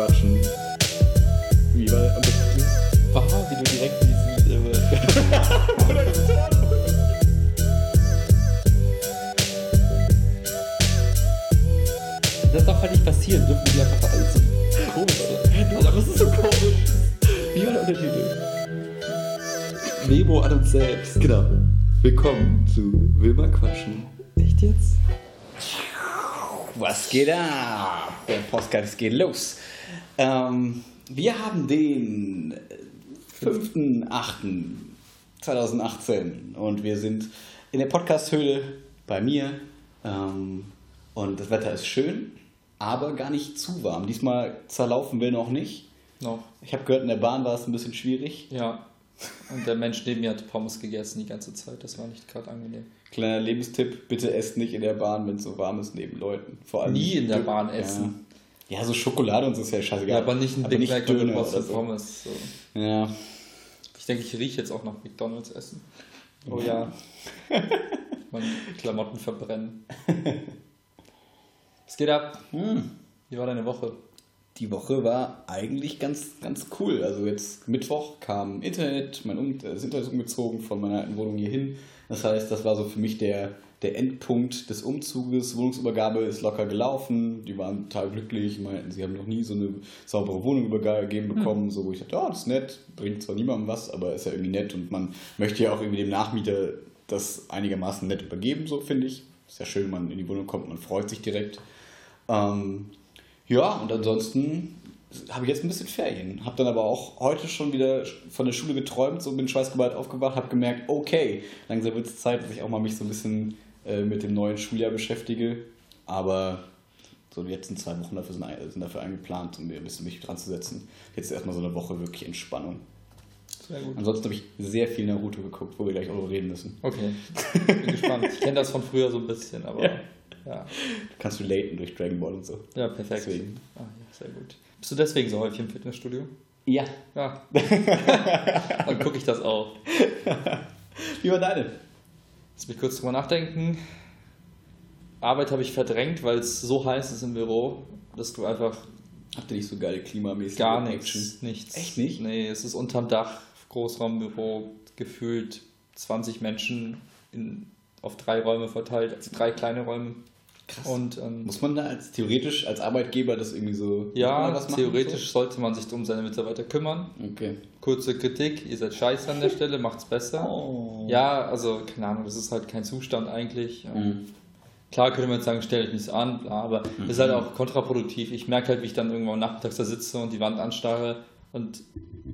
quatschen. Wie war besten? Wow, wie du direkt diesen. Äh, das darf halt nicht passieren, dürfen die einfach alles so komisch sein. Aber es ist so komisch. Wie war der Untertitel? Memo an uns selbst. Genau. Willkommen zu Wilma Quatschen. Echt jetzt? Was geht ab? Der Podcast geht los. Ähm, wir haben den 5.8.2018 und wir sind in der Podcast-Höhle bei mir. Ähm, und das Wetter ist schön, aber gar nicht zu warm. Diesmal zerlaufen wir noch nicht. Noch. Ich habe gehört, in der Bahn war es ein bisschen schwierig. Ja. Und der Mensch neben mir hat Pommes gegessen die ganze Zeit. Das war nicht gerade angenehm. Kleiner Lebenstipp, bitte esst nicht in der Bahn, wenn es so warm ist, neben Leuten. Vor allem Nie in der Bahn essen. Ja. Ja, so Schokolade und so ist ja scheißegal. Ja, aber nicht ein Big Mac Döner was so. Pommes. So. Ja. Ich denke, ich rieche jetzt auch nach McDonalds essen. Oh ja. Meine Klamotten verbrennen. Es geht ab. Hm. Wie war deine Woche? Die Woche war eigentlich ganz, ganz cool. Also jetzt Mittwoch kam Internet, mein um das Internet ist umgezogen von meiner alten Wohnung hier hin. Das heißt, das war so für mich der, der Endpunkt des Umzuges. Wohnungsübergabe ist locker gelaufen. Die waren total glücklich, meinten, sie haben noch nie so eine saubere Wohnung übergeben bekommen. So, wo ich dachte, ja, das ist nett, bringt zwar niemandem was, aber ist ja irgendwie nett und man möchte ja auch irgendwie dem Nachmieter das einigermaßen nett übergeben, so finde ich. Ist ja schön, wenn man in die Wohnung kommt, man freut sich direkt. Ähm, ja, und ansonsten habe ich jetzt ein bisschen Ferien. Habe dann aber auch heute schon wieder von der Schule geträumt, so bin schweißgeballt aufgewacht, habe gemerkt, okay, langsam wird es Zeit, dass ich auch mal mich so ein bisschen äh, mit dem neuen Schuljahr beschäftige. Aber so die letzten zwei Wochen dafür sind, sind dafür eingeplant, um mir ein bisschen mich dran zu setzen. Jetzt erstmal so eine Woche wirklich Entspannung. Sehr gut. Ansonsten habe ich sehr viel Naruto geguckt, wo wir gleich auch noch reden müssen. Okay. Bin gespannt. Ich kenne das von früher so ein bisschen, aber Ja. ja. Kannst du relaten durch Dragon Ball und so. Ja, perfekt. Deswegen. Ah, ja, sehr gut. Bist du deswegen so häufig im Fitnessstudio? Ja. Ja. Dann gucke ich das auch. Wie war deine? Lass mich kurz drüber nachdenken. Arbeit habe ich verdrängt, weil es so heiß ist im Büro, dass du einfach Habt ihr nicht so geile klimamäßige gar nichts, nichts. Echt nicht? Nee, es ist unterm Dach, Großraumbüro, gefühlt 20 Menschen in, auf drei Räume verteilt, also drei kleine Räume. Krass. Und ähm, Muss man da als theoretisch als Arbeitgeber das irgendwie so ja, theoretisch sollte man sich um seine Mitarbeiter kümmern. So? Okay. Kurze Kritik, ihr seid scheiße an der Stelle, macht's besser. Oh. Ja, also keine Ahnung, das ist halt kein Zustand eigentlich. Mhm. Klar könnte man jetzt sagen, stell dich nicht so an, bla, aber das ist halt auch kontraproduktiv. Ich merke halt, wie ich dann irgendwann nachmittags da sitze und die Wand anstarre und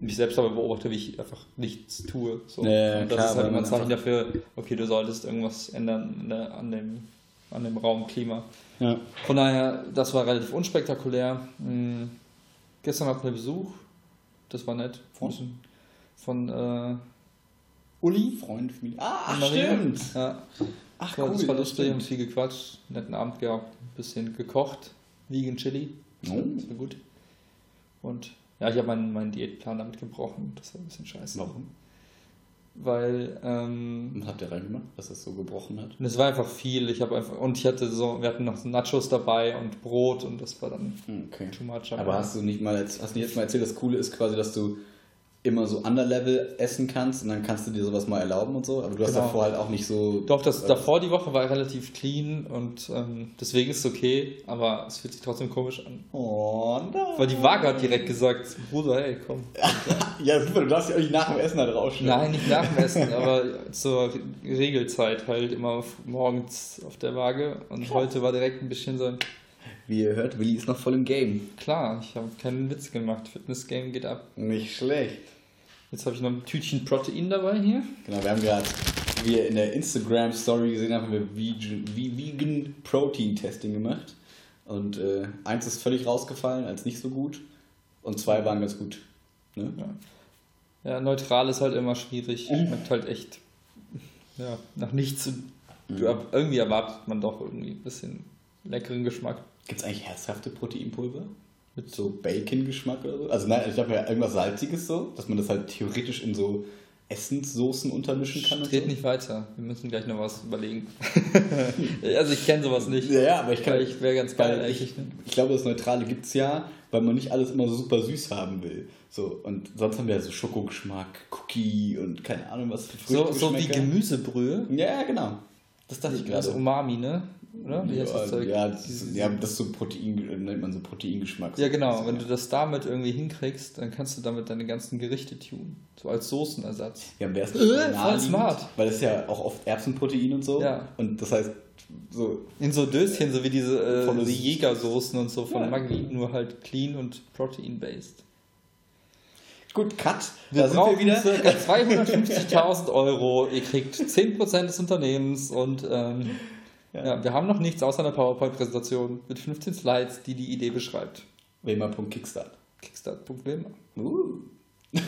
mich selbst aber beobachte, wie ich einfach nichts tue. So. Ja, und das klar, ist halt immer ein Zeichen dafür, okay, du solltest irgendwas ändern an, dem, an dem Raumklima. Ja. Von daher, das war relativ unspektakulär. Hm, gestern hatten wir Besuch, das war nett. Von? Von äh, Uli. Freund, Familie. Ah, stimmt. Ja. Ach, Ja, cool. das war lustig, haben viel gequatscht, netten Abend gehabt, ein bisschen gekocht, Vegan Chili, das war, Oh. das war gut. Und ja, ich habe meinen, meinen Diätplan damit gebrochen, das war ein bisschen scheiße. Warum? Weil, ähm, Was habt ihr reingemacht, dass das so gebrochen hat? und es war einfach viel, ich habe einfach, und ich hatte so, wir hatten noch Nachos dabei und Brot und das war dann Hm, Okay. too much. Aber hast du nicht mal, hast du nicht jetzt mal erzählt, das Coole ist quasi, dass du immer so Underlevel essen kannst und dann kannst du dir sowas mal erlauben und so, aber du hast Genau. davor halt auch nicht so. Doch, das davor die Woche war relativ clean und ähm, deswegen ist es okay, aber es fühlt sich trotzdem komisch an. Oh nein. Weil die Waage hat direkt gesagt, Bruder, hey, komm. Ja, super, du darfst ja auch nicht nach dem Essen da draufstellen. Nein, nicht nach dem Essen, aber zur Regelzeit halt immer morgens auf der Waage. Und heute war direkt ein bisschen so ein, Wie ihr hört, Willi ist noch voll im Game. klar, ich habe keinen Witz gemacht. Fitness-Game geht ab. Nicht schlecht. Jetzt habe ich noch ein Tütchen Protein dabei hier. Genau, wir haben gerade, wie ihr in der Instagram-Story gesehen habt, haben wir Vegan, Ve- Vegan Protein Testing gemacht. Und äh, eins ist völlig rausgefallen, als nicht so gut. Und zwei waren ganz gut. Ne? Ja. Ja, neutral ist halt immer schwierig. Schmeckt halt echt ja, nach nichts. Erb- irgendwie erwartet man doch irgendwie ein bisschen leckeren Geschmack. Gibt es eigentlich herzhafte Proteinpulver? Mit so Bacon-Geschmack oder so? Also nein, ich habe ja irgendwas Salziges so, dass man das halt theoretisch in so Essenssoßen untermischen kann. Geht so. nicht weiter. Wir müssen gleich noch was überlegen. also ich kenne sowas nicht. Ja, aber ich kann. Ich wäre ganz geil eigentlich. Ich, ich, glaube, das Neutrale gibt es ja, weil man nicht alles immer so super süß haben will. So, und sonst haben wir ja so Schokogeschmack, Cookie und keine Ahnung was für Früchte. So, so wie Gemüsebrühe? Ja, genau. Das dachte ich gerade. Das Umami, ne? Oder? Wie heißt das Zeug? Ja, das ist, ja, das so Protein, nennt man so Proteingeschmack. Ja, genau. Wenn du das damit irgendwie hinkriegst, dann kannst du damit deine ganzen Gerichte tun. So als Soßenersatz. Ja, wäre es äh, voll smart. Weil das ist ja auch oft Erbsenprotein und so. Ja. Und das heißt, so. In so Döschen, so wie diese, äh, die Jägersoßen und so von ja. Maggi, nur halt clean und protein-based. Gut, Cut. Wir da brauchen wir wieder. ca. 250.000 Euro. Ihr kriegt 10% des Unternehmens und ähm, ja. ja. wir haben noch nichts außer einer PowerPoint-Präsentation mit 15 Slides, die die Idee beschreibt. Wemer.kickstart. Kickstart.wemer. Uh.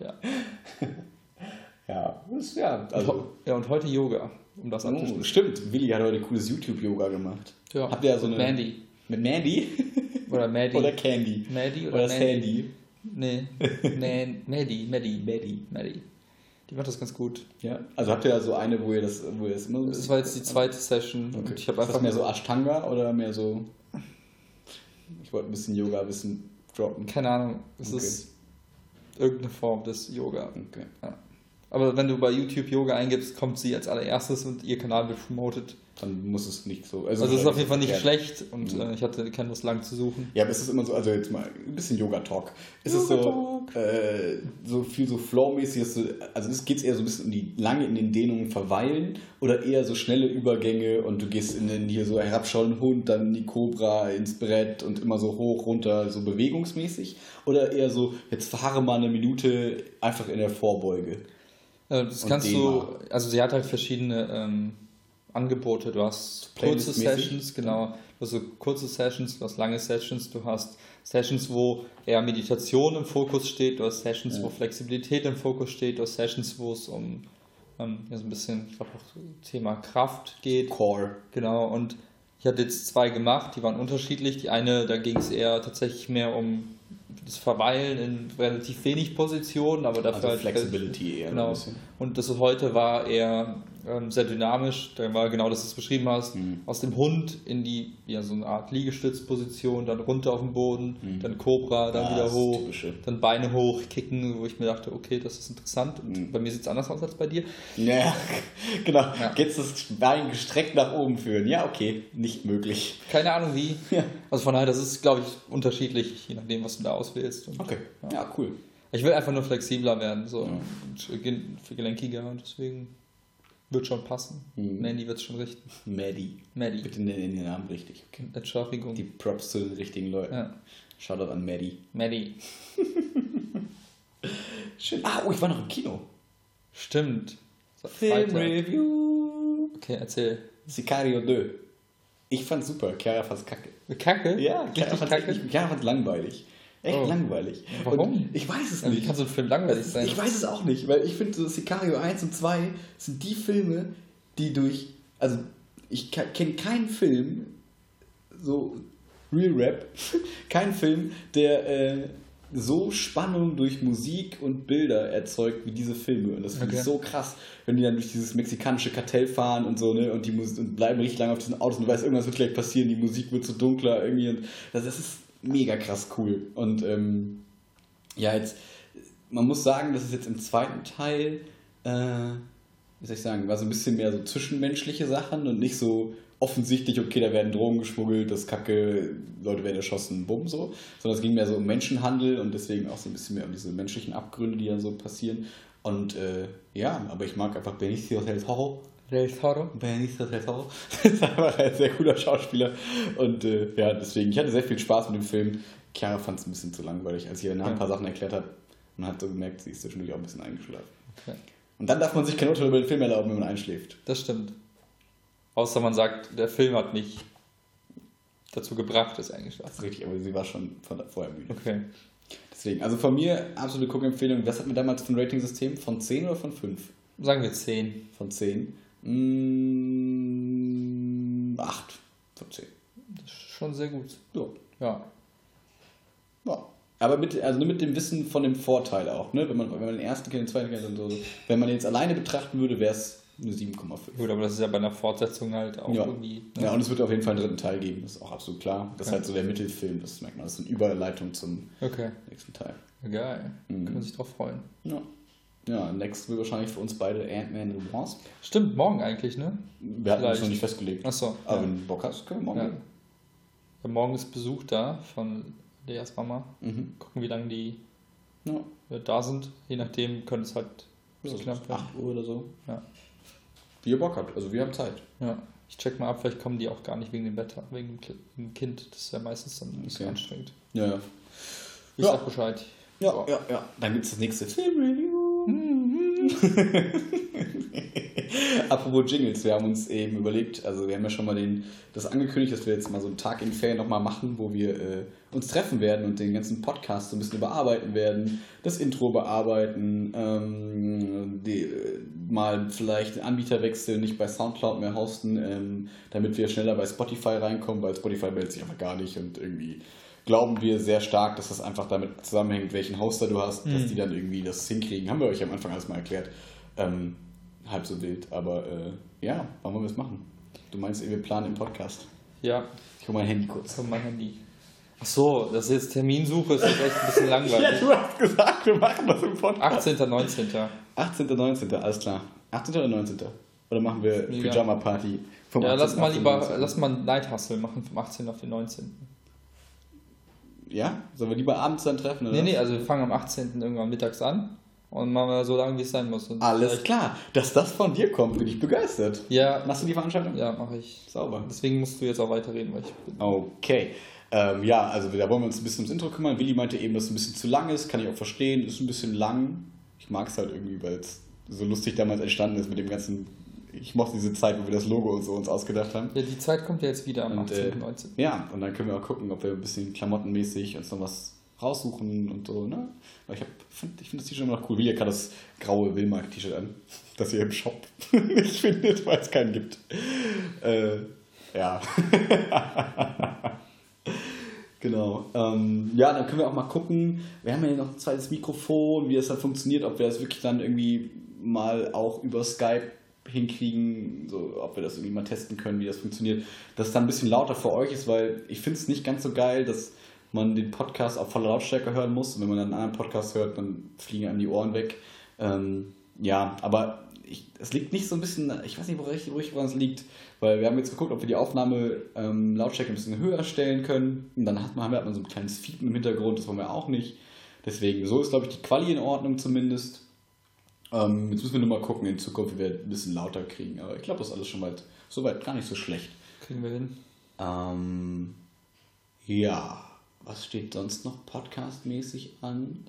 ja. Ja, ist, ja, also. ja, und heute Yoga, um das oh, Stimmt, Willi hat heute cooles YouTube-Yoga gemacht. Ja. Habt ihr so eine. Mandy. Mit Mandy? Oder Maddie. Oder Candy. Maddie oder, oder Sandy. Nee, nee, Maddie, Maddie, Maddie, Maddie. Die macht das ganz gut. Ja, also habt ihr ja so eine, wo ihr das, wo ihr das immer so. Das war jetzt die zweite Session. Okay. Ich habe einfach ist das mehr so Ashtanga oder mehr so. Ich wollte ein bisschen Yoga, ein bisschen droppen. Keine Ahnung. Es okay. ist irgendeine Form des Yoga. Okay. Ja. Aber wenn du bei YouTube Yoga eingibst, kommt sie als allererstes und ihr Kanal wird promoted dann muss es nicht so. Also, also es ist auf jeden Fall nicht ja. schlecht und mhm. äh, ich hatte keine Lust lang zu suchen. Ja, aber es ist immer so, also jetzt mal ein bisschen Yoga-Talk. Ist Yoga es so, äh, so viel so Flow-mäßig, also es geht eher so ein bisschen um die lange in den Dehnungen verweilen oder eher so schnelle Übergänge und du gehst in den hier so herabschauenden Hund, dann die Cobra ins Brett und immer so hoch, runter, so bewegungsmäßig oder eher so, jetzt fahre mal eine Minute einfach in der Vorbeuge. Äh, das kannst du, also sie hat halt verschiedene ähm, Angebote. Du hast kurze Sessions, genau. Du hast so kurze Sessions, du hast lange Sessions, du hast Sessions, wo eher Meditation im Fokus steht, du hast Sessions, ja. wo Flexibilität im Fokus steht, du hast Sessions, wo es um ähm, ja, so ein bisschen, ich glaube auch Thema Kraft geht. Core. Genau, und ich hatte jetzt zwei gemacht, die waren unterschiedlich. Die eine, da ging es eher tatsächlich mehr um das Verweilen in relativ wenig Positionen, aber dafür also halt Flexibility eher. Genau. Und das heute war eher sehr dynamisch. Da war genau das, was du beschrieben hast. Mhm. Aus dem Hund in die, ja, so eine Art Liegestützposition, dann runter auf den Boden, mhm. dann Cobra, dann ah, wieder hoch, dann Beine hoch, kicken, wo ich mir dachte, okay, das ist interessant. Und mhm. bei mir sieht es anders aus als bei dir. Ja, genau. Ja. Jetzt das Bein gestreckt nach oben führen. Ja, okay, nicht möglich. Keine Ahnung wie. Ja. Also von daher, das ist, glaube ich, unterschiedlich, je nachdem, was du da auswählst. Und, okay, ja. ja. cool. Ich will einfach nur flexibler werden, so und gelenkiger und deswegen wird schon passen. Mhm. Mandy wird es schon richten. Maddie. Maddie. Bitte nennen den Namen richtig. Okay. Entschuldigung. Die Props zu den richtigen Leuten. Ja. Shoutout an Maddie. Maddie. Schön. Ah, oh, ich war noch im Kino. Stimmt. Filmreview. Okay, erzähl. Sicario 2. Ich fand's super. Chiara fand's kacke. Kacke? Ja, Chiara fand's, kacke? Ich, Chiara fand's langweilig. Echt oh. langweilig. Warum? Und ich weiß es nicht. Wie kann so ein Film langweilig sein? Ich weiß es auch nicht, weil ich finde, so Sicario 1 und 2 sind die Filme, die durch. Also, ich kenne keinen Film, so Real Rap, keinen Film, der äh, so Spannung durch Musik und Bilder erzeugt wie diese Filme. Und das finde okay. ich so krass, wenn die dann durch dieses mexikanische Kartell fahren und so, ne? Und die Musik und bleiben richtig lange auf diesen Autos und du weißt, irgendwas wird gleich passieren, die Musik wird so dunkler irgendwie. Und das, das ist mega krass cool. Und ähm, ja, jetzt, man muss sagen, dass es jetzt im zweiten Teil, äh, wie soll ich sagen, war so ein bisschen mehr so zwischenmenschliche Sachen und nicht so offensichtlich, okay, da werden Drogen geschmuggelt, das Kacke, Leute werden erschossen, bumm, so. Sondern es ging mehr so um Menschenhandel und deswegen auch so ein bisschen mehr um diese menschlichen Abgründe, die dann so passieren. Und äh, ja, aber ich mag einfach Benicio del Toro Del Toro. Benicio del Toro. ist einfach ein sehr cooler Schauspieler. Und äh, ja, deswegen, ich hatte sehr viel Spaß mit dem Film. Chiara fand es ein bisschen zu langweilig, als ich ihr ja. ein paar Sachen erklärt habe. Und hat so gemerkt, sie ist zwischendurch auch ein bisschen eingeschlafen. Okay. Und dann darf man sich kein Urteil über den Film erlauben, wenn man einschläft. Das stimmt. Außer man sagt, der Film hat mich dazu gebracht, dass eingeschlafen ist. Richtig, aber sie war schon von, vorher müde. Okay. Deswegen, also von mir absolute Guckempfehlung. Was hatten wir damals für ein Rating-System? Von 10 oder von 5? Sagen wir 10. Von 10. Mmh, 8 von 10. Das ist schon sehr gut. Ja. Ja. ja. Aber mit, also nur mit dem Wissen von dem Vorteil auch, ne? Wenn man, wenn man den ersten kennt, den zweiten kennt und so. Wenn man den jetzt alleine betrachten würde, wäre es eine 7,5. Gut, aber das ist ja bei einer Fortsetzung halt auch ja. irgendwie. Ne? Ja, und es wird auf jeden Fall einen dritten Teil geben, das ist auch absolut klar. Das okay. ist halt so der Mittelfilm, das merkt man. Das ist eine Überleitung zum okay. nächsten Teil. Geil. Mhm. Kann man sich drauf freuen. Ja. Ja, next wird wahrscheinlich für uns beide Ant-Man und Wasp. Stimmt, morgen eigentlich, ne? Wir hatten uns noch nicht festgelegt. Achso. Aber ja. wenn du Bock hast, können wir morgen ja. gehen. Ja, morgen ist Besuch da von Leas Mama. Mhm. Gucken, wie lange die ja. da sind. Je nachdem könnte es halt so knapp werden. 8 Uhr oder so. Ja. Wie ihr Bock habt, also wir haben Zeit. Ja. Ich check mal ab, vielleicht kommen die auch gar nicht wegen dem Wetter, wegen dem Kind. Das ist ja meistens dann ein bisschen okay. anstrengend. Ja, ja. Ich ja. sag Bescheid. Ja, so. ja, ja. Dann gibt es das nächste Filmreview. Apropos Jingles, wir haben uns eben überlegt, also wir haben ja schon mal den, das angekündigt, dass wir jetzt mal so einen Tag in Ferien nochmal machen, wo wir äh, uns treffen werden und den ganzen Podcast so ein bisschen überarbeiten werden, das Intro bearbeiten, ähm, die, äh, mal vielleicht den Anbieter wechseln, nicht bei Soundcloud mehr hosten, ähm, damit wir schneller bei Spotify reinkommen, weil Spotify meldet sich einfach gar nicht und irgendwie glauben wir sehr stark, dass das einfach damit zusammenhängt, welchen Hoster du hast, mhm. dass die dann irgendwie das hinkriegen. Haben wir euch am Anfang alles mal erklärt. Ähm, halb so wild, aber äh, ja, wann wollen wir es machen? Du meinst, wir planen im Podcast? Ja. Ich hole mein Handy kurz. Ich mein Handy. Ach so, das ist jetzt Terminsuche, ist jetzt echt ein bisschen langweilig. ja, du hast gesagt, wir machen das im Podcast. 18. 19. 18. 19. Alles klar. 18. oder 19. Oder machen wir Pyjama Party vom Ja, lass mal lieber, 19. lass mal Night Hustle machen vom 18. auf den 19. Ja? Sollen wir lieber abends dann treffen? Oder? Nee, nee, also wir fangen am 18. irgendwann mittags an und machen wir so lange, wie es sein muss. Und Alles klar. Dass das von dir kommt, bin ich begeistert. Ja. Machst du die Veranstaltung? Ja, mache ich. Sauber. Deswegen musst du jetzt auch weiterreden, weil ich bin. Okay. Ähm, ja, also da wollen wir uns ein bisschen ums Intro kümmern. Willi meinte eben, dass es ein bisschen zu lang ist, kann ich auch verstehen. Ist ein bisschen lang. Ich mag es halt irgendwie, weil es so lustig damals entstanden ist mit dem ganzen ich mochte diese Zeit, wo wir das Logo und so uns ausgedacht haben. Ja, die Zeit kommt ja jetzt wieder am und, 18. Äh, 19. Ja, und dann können wir auch gucken, ob wir ein bisschen klamottenmäßig uns noch was raussuchen und so, ne? Weil ich, find, ich finde das T-Shirt immer noch cool. Wie gerade das graue Willmark-T-Shirt an, das ihr im Shop nicht findet, weil es keinen gibt. Äh, ja. genau. Ähm, ja, dann können wir auch mal gucken. Wir haben ja noch ein zweites Mikrofon, wie das dann funktioniert, ob wir das wirklich dann irgendwie mal auch über Skype hinkriegen, so, ob wir das irgendwie mal testen können, wie das funktioniert, dass es dann ein bisschen lauter für euch ist, weil ich finde es nicht ganz so geil, dass man den Podcast auf voller Lautstärke hören muss. Und wenn man dann einen anderen Podcast hört, dann fliegen einem die Ohren weg. Ähm, ja, aber es liegt nicht so ein bisschen, ich weiß nicht, wo ich, woran es liegt, weil wir haben jetzt geguckt, ob wir die Aufnahme ähm, Lautstärke ein bisschen höher stellen können. Und dann hat man, hat man so ein kleines Fiepen im Hintergrund, das wollen wir auch nicht. Deswegen, so ist, glaube ich, die Quali in Ordnung zumindest. Ähm, jetzt müssen wir nur mal gucken in Zukunft, wie wir ein bisschen lauter kriegen. Aber ich glaube, das ist alles schon weit, soweit gar nicht so schlecht. Kriegen wir hin. Ähm, ja, was steht sonst noch podcastmäßig an?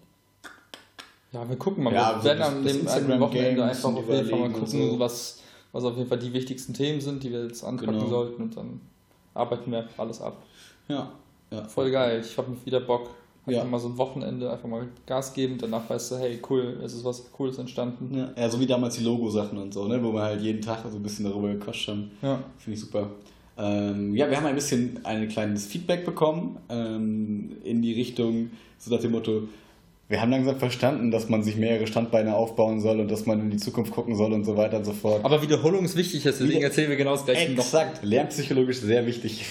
Ja, wir gucken mal. Ja, wir werden am dem Wochenende einfach auf jeden Fall mal gucken, so. was, was auf jeden Fall die wichtigsten Themen sind, die wir jetzt anpacken genau. sollten und dann arbeiten wir alles ab. Ja. ja. Voll geil. Ich habe wieder Bock. Einfach ja. mal so ein Wochenende einfach mal Gas geben, danach weißt du, hey, cool, es ist was Cooles entstanden. Ja, ja so wie damals die Logo-Sachen und so, ne, wo wir halt jeden Tag so ein bisschen darüber gequatscht haben. Ja. Finde ich super. Ähm, ja, wir haben ein bisschen ein kleines Feedback bekommen ähm, in die Richtung, so nach dem Motto, wir haben langsam verstanden, dass man sich mehrere Standbeine aufbauen soll und dass man in die Zukunft gucken soll und so weiter und so fort. Aber Wiederholung ist wichtig, deswegen erzählen wir genau das gleiche noch. Exakt, lernpsychologisch sehr wichtig.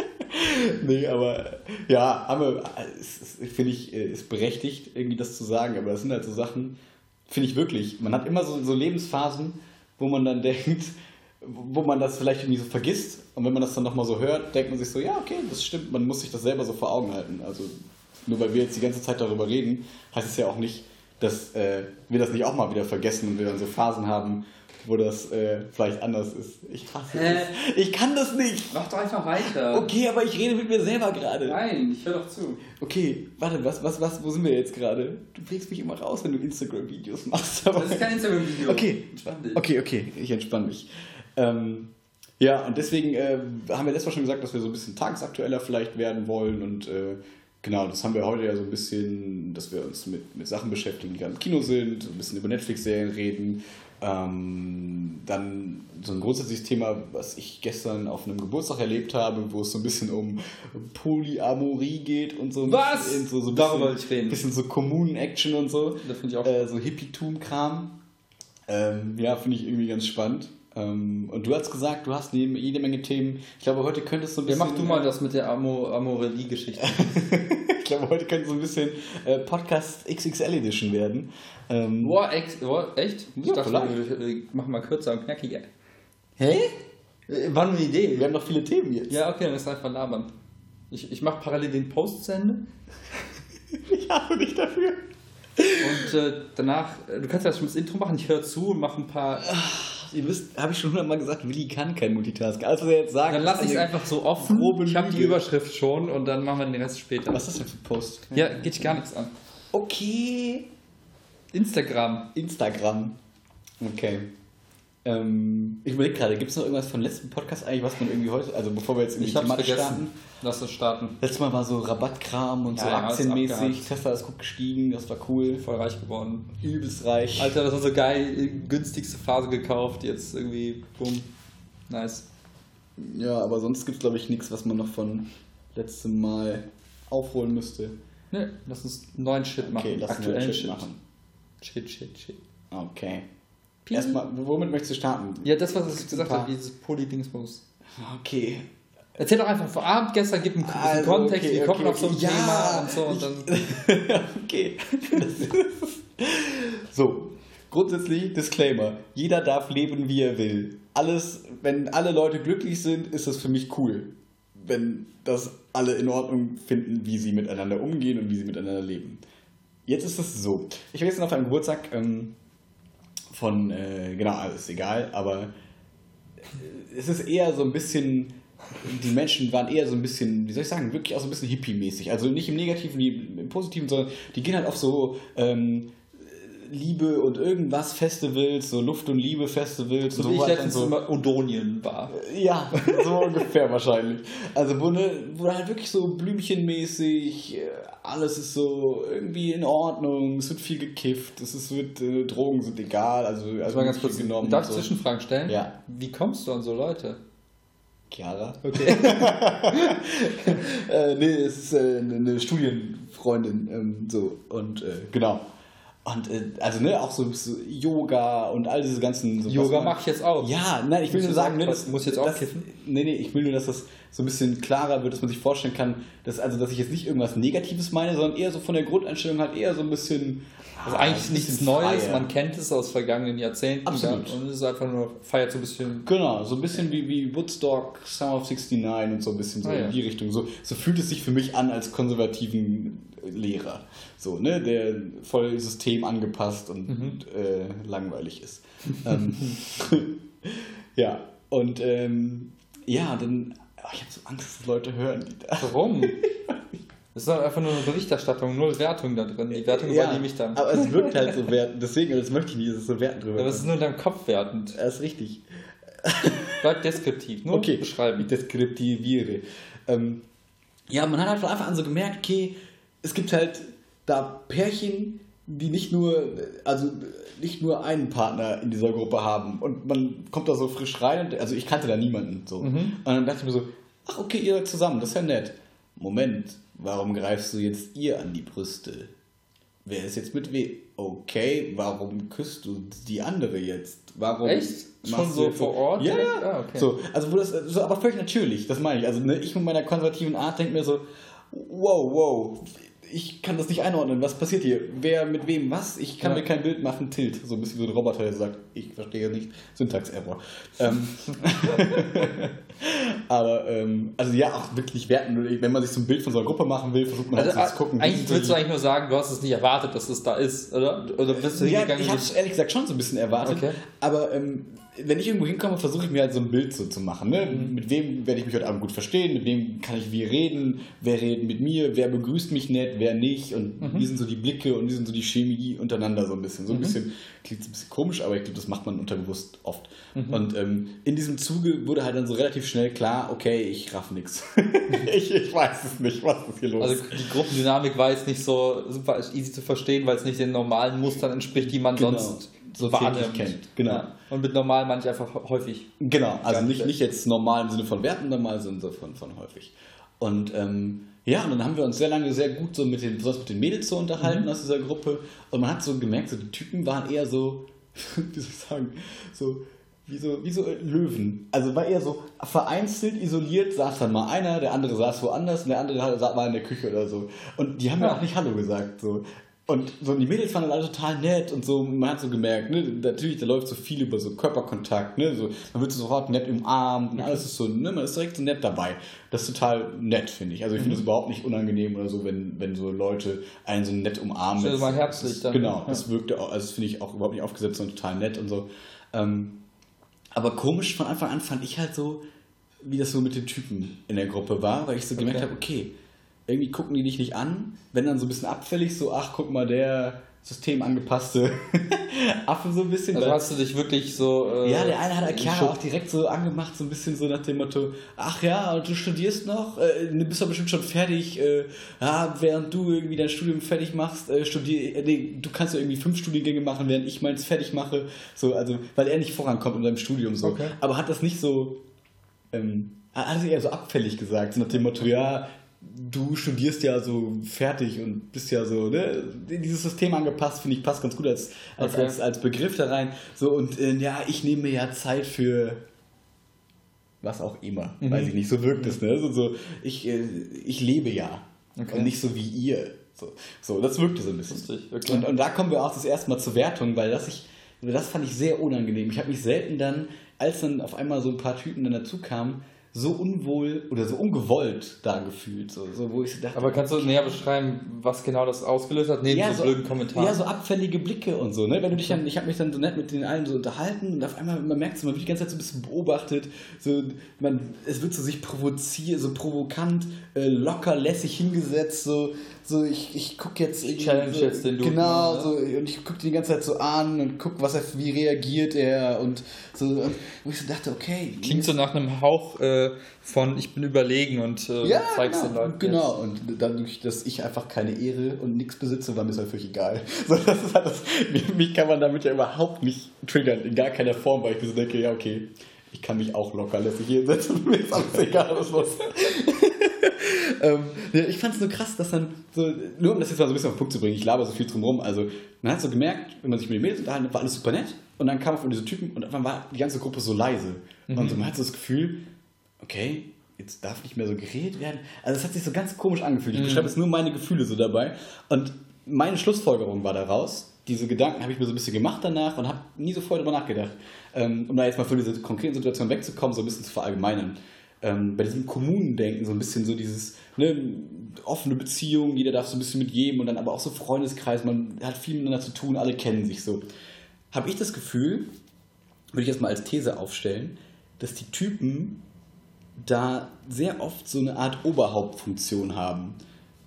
nee, aber ja, aber finde ich, äh, ist berechtigt, irgendwie das zu sagen, aber das sind halt so Sachen, finde ich wirklich. Man hat immer so, so Lebensphasen, wo man dann denkt, wo man das vielleicht irgendwie so vergisst und wenn man das dann nochmal so hört, denkt man sich so, ja, okay, das stimmt, man muss sich das selber so vor Augen halten. Also nur weil wir jetzt die ganze Zeit darüber reden, heißt es ja auch nicht, dass äh, wir das nicht auch mal wieder vergessen und wir dann so Phasen haben, wo das äh, vielleicht anders ist. Ich hasse Hä? es. Ich kann das nicht. Mach doch einfach weiter. Okay, aber ich rede mit mir selber gerade. Nein, ich höre doch zu. Okay, warte, was, was, was, wo sind wir jetzt gerade? Du bringst mich immer raus, wenn du Instagram-Videos machst. Das ist kein Instagram-Video. Okay. Entspann dich. Okay, okay, ich entspanne mich. Ähm, ja, und deswegen äh, haben wir letztes Mal schon gesagt, dass wir so ein bisschen tagesaktueller vielleicht werden wollen und äh, genau, das haben wir heute ja so ein bisschen, dass wir uns mit, mit Sachen beschäftigen, die gerade im Kino sind, ein bisschen über Netflix-Serien reden, Ähm, dann so ein grundsätzliches Thema, was ich gestern auf einem Geburtstag erlebt habe, wo es so ein bisschen um Polyamorie geht und so. Was? So, so ein Darüber wollte ich reden. bisschen so Kommunen-Action und so. Das finde ich auch. Äh, so Hippietum-Kram. Ähm, ja, finde ich irgendwie ganz spannend. Ähm, und du hast gesagt, du hast neben jede Menge Themen. Ich glaube, heute könntest du ein bisschen. Ja, mach du mal das mit der Amo Amorelie-Geschichte. ich glaube, heute könnte so ein bisschen äh, Podcast XXL Edition werden. Ähm, boah, ex, boah, echt? Ich ja, dachte, wir, wir machen mal kürzer und knackiger. Hä? Äh, war nur eine Idee. Wir haben noch viele Themen jetzt. Ja, okay, dann ist einfach labern. Ich, ich mache parallel den Post zu Ende. ich hasse dich dafür. Und äh, danach, äh, du kannst ja schon das Intro machen, ich höre zu und mache ein paar. Ihr wisst, habe ich schon hundertmal gesagt, Willi kann kein Multitask. Also jetzt sagen. Dann lasse ich es einfach so offen. Ich habe die Überschrift schon und dann machen wir den Rest später. Was ist das denn für Post? Ja, geht dich gar nichts an. Okay. Instagram. Instagram. Okay. Ähm, ich überlege gerade, gibt es noch irgendwas von letzten Podcast eigentlich, was man irgendwie heute, also bevor wir jetzt in die Thematik starten? Lass uns starten. Letztes Mal war so Rabattkram und ja, so ja, aktienmäßig. Tesla ist gut gestiegen, das war cool. Voll reich geworden. Übelst reich. Alter, das war so geil, günstigste Phase gekauft, jetzt irgendwie, bumm. Nice. Ja, aber sonst gibt es glaube ich nichts, was man noch von letztem Mal aufholen müsste. Ne, lass uns neuen Shit machen. Okay, lass uns neuen Shit, Shit machen. Shit, shit, shit. Okay. Erstmal, womit möchtest du starten? Ja, das, was ich gesagt habe, dieses Polydingsbus. Okay. Erzähl doch einfach vor Abend gestern, gib einen also, Kontext, okay, wir kommen okay, auf so ein ja, Thema und so und dann. okay. so, grundsätzlich Disclaimer: Jeder darf leben, wie er will. Alles, wenn alle Leute glücklich sind, ist das für mich cool. Wenn das alle in Ordnung finden, wie sie miteinander umgehen und wie sie miteinander leben. Jetzt ist es so. Ich war gestern auf einem Geburtstag ähm, von, äh, genau, alles ist egal, aber äh, es ist eher so ein bisschen, die Menschen waren eher so ein bisschen, wie soll ich sagen, wirklich auch so ein bisschen hippie-mäßig. Also nicht im Negativen, wie im Positiven, sondern die gehen halt auf so ähm, Liebe und irgendwas Festivals, so Luft- und Liebe-Festivals. So, so wie ich letztens so. immer Odonien war. Ja, so ungefähr wahrscheinlich. Also wo, ne, wo halt wirklich so blümchenmäßig, äh, alles ist so irgendwie in Ordnung, es wird viel gekifft, es ist, wird, äh, Drogen sind egal, also, also mal ganz kurz genommen. Darf ich so. Zwischenfragen stellen? Ja. Wie kommst du an so Leute? Chiara. Okay. äh, nee, es ist äh, eine Studienfreundin. Ähm, so, und äh, genau. Und äh, also ne, auch so, so, Yoga und all diese ganzen. So, Yoga mache ich jetzt auch. Ja, nein, ich will nur sagen, ne, das muss jetzt auch kiffen. Nee, nee, ich will nur, dass das so ein bisschen klarer wird, dass man sich vorstellen kann, dass also dass ich jetzt nicht irgendwas Negatives meine, sondern eher so von der Grundeinstellung halt eher so ein bisschen. Also eigentlich nichts Neues, man kennt es aus vergangenen Jahrzehnten. Absolut. und es ist einfach nur, feiert so ein bisschen. Genau, so ein bisschen wie, wie Woodstock, Summer of 69 und so ein bisschen so ah, in die Richtung. So, so fühlt es sich für mich an als konservativen Lehrer. So, ne, der voll System angepasst und mhm. äh, langweilig ist. ähm, ja, und ähm, ja, dann, oh, ich habe so Angst, dass Leute hören. Die da. Warum? Das ist einfach nur eine Berichterstattung, null Wertung da drin. Die Wertung ja, übernehme ich dann. Aber es wirkt halt so wertend, deswegen, das möchte ich nicht, dass es so wertend drüber Aber es ist nur in deinem Kopf wertend. Das ist richtig. Bleib deskriptiv, nur okay, beschreiben. Ich deskriptiviere. Ähm, ja, man hat halt von Anfang an so gemerkt, okay, es gibt halt da Pärchen, die nicht nur, also nicht nur einen Partner in dieser Gruppe haben und man kommt da so frisch rein, und, also ich kannte da niemanden so. Mhm. Und dann dachte ich mir so, ach okay, ihr seid zusammen, das ist ja nett. Moment, warum greifst du jetzt ihr an die Brüste? Wer ist jetzt mit wem? Okay, warum küsst du die andere jetzt? Warum Echt? Schon so vor Ort? Ja, ja. Ah, okay. so, also wo das, so, aber völlig natürlich, das meine ich. Also ne, ich mit meiner konservativen Art denke mir so, wow, wow, ich kann das nicht einordnen. Was passiert hier? Wer mit wem was? Ich kann ja. mir kein Bild machen. Tilt. So ein bisschen so ein Roboter, der sagt, ich verstehe nicht. Syntax-Error. ähm. Aber, ähm, also ja, auch wirklich werten. Wenn man sich so ein Bild von so einer Gruppe machen will, versucht man also, halt zu gucken. Eigentlich willst du eigentlich nur sagen, du hast es nicht erwartet, dass es da ist, oder? Oder bist du ja, hingegangen? Ich habe es ehrlich gesagt schon so ein bisschen erwartet. Okay. Aber ähm, wenn ich irgendwo hinkomme, versuche ich mir halt so ein Bild so zu machen. Ne? Mhm. Mit wem werde ich mich heute Abend gut verstehen, mit wem kann ich wie reden, wer redet mit mir, wer begrüßt mich nett, wer nicht und mhm. wie sind so die Blicke und wie sind so die Chemie untereinander so ein bisschen. So ein mhm. bisschen, klingt ein bisschen komisch, aber ich glaube, das macht man unterbewusst oft. Mhm. Und ähm, in diesem Zuge wurde halt dann so relativ schnell klar, okay, ich raff nix. ich, ich weiß es nicht, was ist hier los. Also die Gruppendynamik war jetzt nicht so super easy zu verstehen, weil es nicht den normalen Mustern entspricht, die man genau. sonst so täglich kennt. Genau. Ja. Und mit normal manche einfach häufig. Genau, also nicht, nicht jetzt normal im Sinne von Werten, normal, sondern von, von häufig. Und ähm, ja, und dann haben wir uns sehr lange sehr gut so mit den, besonders mit den Mädels so unterhalten mhm. aus dieser Gruppe. Und man hat so gemerkt, so die Typen waren eher so, wie soll ich sagen, so wie so, wie so Löwen. Also war eher so vereinzelt, isoliert, saß dann mal einer, der andere saß woanders und der andere war in der Küche oder so. Und die haben ja auch nicht Hallo gesagt. So. Und so die Mädels waren alle total nett und so, man hat so gemerkt, ne, natürlich, da läuft so viel über so Körperkontakt, ne, so, man wird so sofort nett umarmt und alles ist so, ne, man ist direkt so nett dabei. Das ist total nett, finde ich. Also ich finde es mhm. überhaupt nicht unangenehm oder so, wenn, wenn so Leute einen so nett umarmen. Also mal herzlich dann. Genau, ja. das wirkte auch, also das finde ich auch überhaupt nicht aufgesetzt, sondern total nett und so. Ähm, aber komisch von Anfang an fand ich halt so, wie das so mit den Typen in der Gruppe war, weil ich so gemerkt okay. habe, okay, irgendwie gucken die dich nicht an, wenn dann so ein bisschen abfällig, so, ach, guck mal, der systemangepasste Affe so ein bisschen. Also hast du dich wirklich so. Äh, ja, der eine hat Chiara auch direkt so angemacht, so ein bisschen so nach dem Motto: Ach ja, du studierst noch, äh, du bist doch bestimmt schon fertig. Äh, ja, während du irgendwie dein Studium fertig machst, äh, studier, äh, nee, du kannst ja irgendwie fünf Studiengänge machen, während ich meins fertig mache. So, also, weil er nicht vorankommt in seinem Studium so. Okay. Aber hat das nicht so. Ähm, hat er eher so abfällig gesagt, so nach dem Motto, ja, du studierst ja so fertig und bist ja so, ne, dieses System angepasst, finde ich, passt ganz gut als, als, okay. als, als Begriff da rein. So, und äh, ja, ich nehme mir ja Zeit für was auch immer. Mhm. Weiß ich nicht, so wirkt es, ne? So, so, ich, äh, ich lebe ja. Okay. Und nicht so wie ihr. So, so das wirkte so ein bisschen. Lustig, okay. und, und da kommen wir auch das erste Mal zur Wertung, weil das ich, das fand ich sehr unangenehm. Ich habe mich selten dann, als dann auf einmal so ein paar Typen dann dazu kamen, so unwohl oder so ungewollt da gefühlt. So, so, wo ich dachte, Aber kannst du näher beschreiben, was genau das ausgelöst hat, neben ja, so blöden Kommentaren? Ja, so abfällige Blicke und so, ne? Wenn du dich dann, ich habe mich dann so nett mit den allen so unterhalten und auf einmal, man merkt es, man wird die ganze Zeit so ein bisschen beobachtet, so, man, es wird so sich provoziert, so provokant, äh, locker, lässig hingesetzt, so, so ich, ich gucke jetzt irgendwie. Challenge so, jetzt den du. Genau, ne? so, und ich gucke die ganze Zeit so an und gucke, was er, wie reagiert er und so, und wo ich so dachte, okay. Klingt so nach einem Hauch äh, von ich bin überlegen und äh, ja, zeig's genau, den Leuten. Genau, jetzt. und dadurch, dass ich einfach keine Ehre und nichts besitze, war mir das halt völlig egal. So, das ist halt das, mich kann man damit ja überhaupt nicht triggern, in gar keiner Form, weil ich mir so denke, ja, okay, ich kann mich auch locker lässig hier hinsetzen, mir ist alles egal, was los ähm, ich fand es nur krass, dass dann so, nur um das jetzt mal so ein bisschen auf den Punkt zu bringen, ich laber so viel drum rum, also man hat so gemerkt, wenn man sich mit den Mädels unterhalten hat, war alles super nett und dann kam auf diese Typen und dann war die ganze Gruppe so leise mhm. und so, man hat so das Gefühl, okay, jetzt darf nicht mehr so geredet werden. Also es hat sich so ganz komisch angefühlt. Ich mhm. beschreibe jetzt nur meine Gefühle so dabei und meine Schlussfolgerung war daraus, diese Gedanken habe ich mir so ein bisschen gemacht danach und habe nie so vorher darüber nachgedacht, ähm, um da jetzt mal von dieser konkreten Situation wegzukommen, so ein bisschen zu verallgemeinern ähm, bei diesem Kommunendenken so ein bisschen so dieses ne, offene Beziehung, jeder darf so ein bisschen mit jedem und dann aber auch so Freundeskreis, man hat viel miteinander zu tun, alle kennen sich so. Habe ich das Gefühl, würde ich jetzt mal als These aufstellen, dass die Typen da sehr oft so eine Art Oberhauptfunktion haben.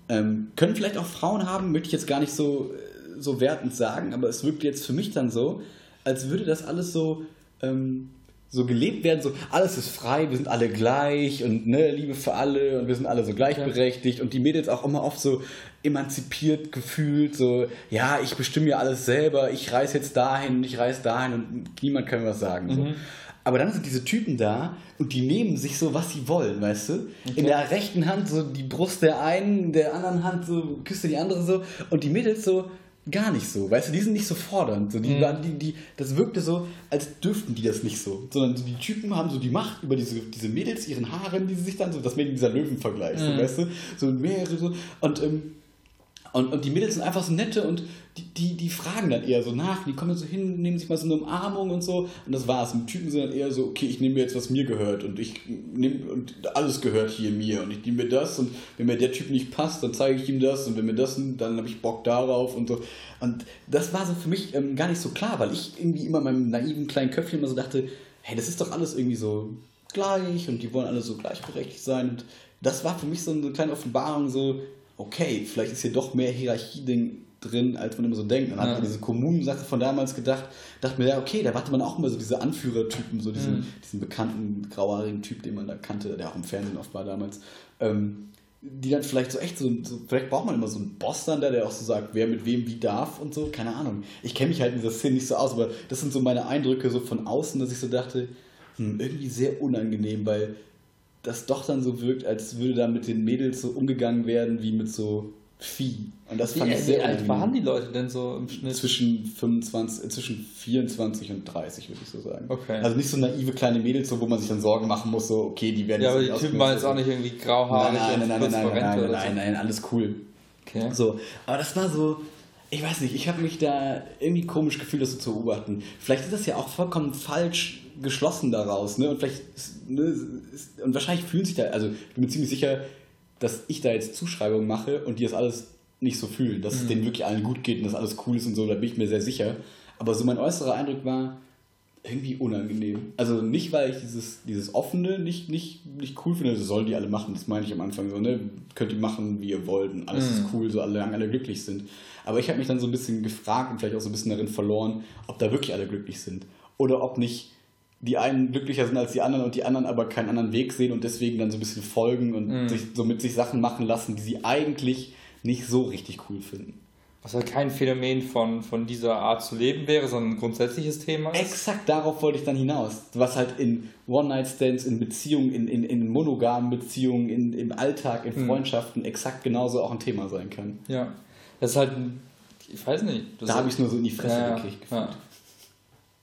Ähm, können vielleicht auch Frauen haben, möchte ich jetzt gar nicht so, so wertend sagen, aber es wirkt jetzt für mich dann so, als würde das alles so ähm, so gelebt werden, so alles ist frei, wir sind alle gleich und ne, Liebe für alle und wir sind alle so gleichberechtigt und die Mädels auch immer oft so emanzipiert gefühlt, so ja, ich bestimme ja alles selber, ich reise jetzt dahin und ich reise dahin und niemand kann mir was sagen. Mhm. So. Aber dann sind diese Typen da und die nehmen sich so, was sie wollen, weißt du? Okay. In der rechten Hand so die Brust der einen, in der anderen Hand so küsste die andere so und die Mädels so, gar nicht so. Weißt du, die sind nicht so fordernd. So, die, mhm. waren, die, die, das wirkte so, als dürften die das nicht so. Sondern die Typen haben so die Macht über diese, diese Mädels, ihren Haaren, die sie sich dann so, das mit dieser Löwenvergleich, mhm. so, weißt du? So mehrere so. Und ähm, und, und die Mädels sind einfach so nette und die, die, die fragen dann eher so nach. Die kommen so hin, nehmen sich mal so eine Umarmung und so. Und das war's. Und die Typen sind dann eher so, okay, ich nehme mir jetzt, was mir gehört. Und ich nehme, und alles gehört hier mir. Und ich nehme mir das. Und wenn mir der Typ nicht passt, dann zeige ich ihm das. Und wenn mir das, dann habe ich Bock darauf und so. Und das war so für mich ähm, gar nicht so klar, weil ich irgendwie immer in meinem naiven kleinen Köpfchen immer so dachte, hey, das ist doch alles irgendwie so gleich und die wollen alle so gleichberechtigt sein. Und das war für mich so eine kleine Offenbarung, so, okay, vielleicht ist hier doch mehr Hierarchie drin, als man immer so denkt. Dann ja. hat man diese Kommunensache von damals gedacht, dachte mir, ja, okay, da hatte man auch immer so diese Anführertypen, so diesen, mhm. diesen bekannten grauhaarigen Typ, den man da kannte, der auch im Fernsehen oft war damals. Ähm, die dann vielleicht so echt so, so, vielleicht braucht man immer so einen Boss dann da, der auch so sagt, wer mit wem wie darf und so, keine Ahnung. Ich kenne mich halt in dieser Szene nicht so aus, aber das sind so meine Eindrücke so von außen, dass ich so dachte, hm, irgendwie sehr unangenehm, weil das doch dann so wirkt, als würde da mit den Mädels so umgegangen werden wie mit so Vieh. Und das fand wie, ich sehr Wie alt waren die Leute denn so im Schnitt? Zwischen 25, äh, zwischen 24 und 30, würde ich so sagen. Okay. Also nicht so naive kleine Mädels, so, wo man sich dann Sorgen machen muss, so, okay, die werden Ja, aber die Typen waren jetzt auch nicht irgendwie grauhaarig. Nein, nein, nein, nein, nein, nein, nein, nein, nein, nein, alles cool. Okay. So, aber das war so, ich weiß nicht, ich habe mich da irgendwie komisch gefühlt, das so zu beobachten. Vielleicht ist das ja auch vollkommen falsch geschlossen daraus, ne? Und vielleicht, ne, ist, und wahrscheinlich fühlen sich da, also ich bin mir ziemlich sicher, dass ich da jetzt Zuschreibungen mache und die das alles nicht so fühlen, dass mhm. es denen wirklich allen gut geht und dass alles cool ist und so, da bin ich mir sehr sicher. Aber so mein äußerer Eindruck war irgendwie unangenehm. Also nicht, weil ich dieses, dieses Offene nicht, nicht, nicht cool finde, das sollen die alle machen, das meine ich am Anfang so, ne? Könnt ihr machen, wie ihr wollt und alles mhm. ist cool, so alle, alle glücklich sind. Aber ich habe mich dann so ein bisschen gefragt und vielleicht auch so ein bisschen darin verloren, ob da wirklich alle glücklich sind. Oder ob nicht die einen glücklicher sind als die anderen und die anderen aber keinen anderen Weg sehen und deswegen dann so ein bisschen folgen und mhm. sich so mit sich Sachen machen lassen, die sie eigentlich nicht so richtig cool finden. Was halt kein Phänomen von, von dieser Art zu leben wäre, sondern ein grundsätzliches Thema ist. Exakt darauf wollte ich dann hinaus. Was halt in One-Night-Stands, in Beziehungen, in, in, in monogamen Beziehungen, in, im Alltag, in mhm. Freundschaften exakt genauso auch ein Thema sein kann. Ja. Das ist halt, ich weiß nicht. da habe ich es nur so in die Fresse ja, gekriegt gefühlt. Ja.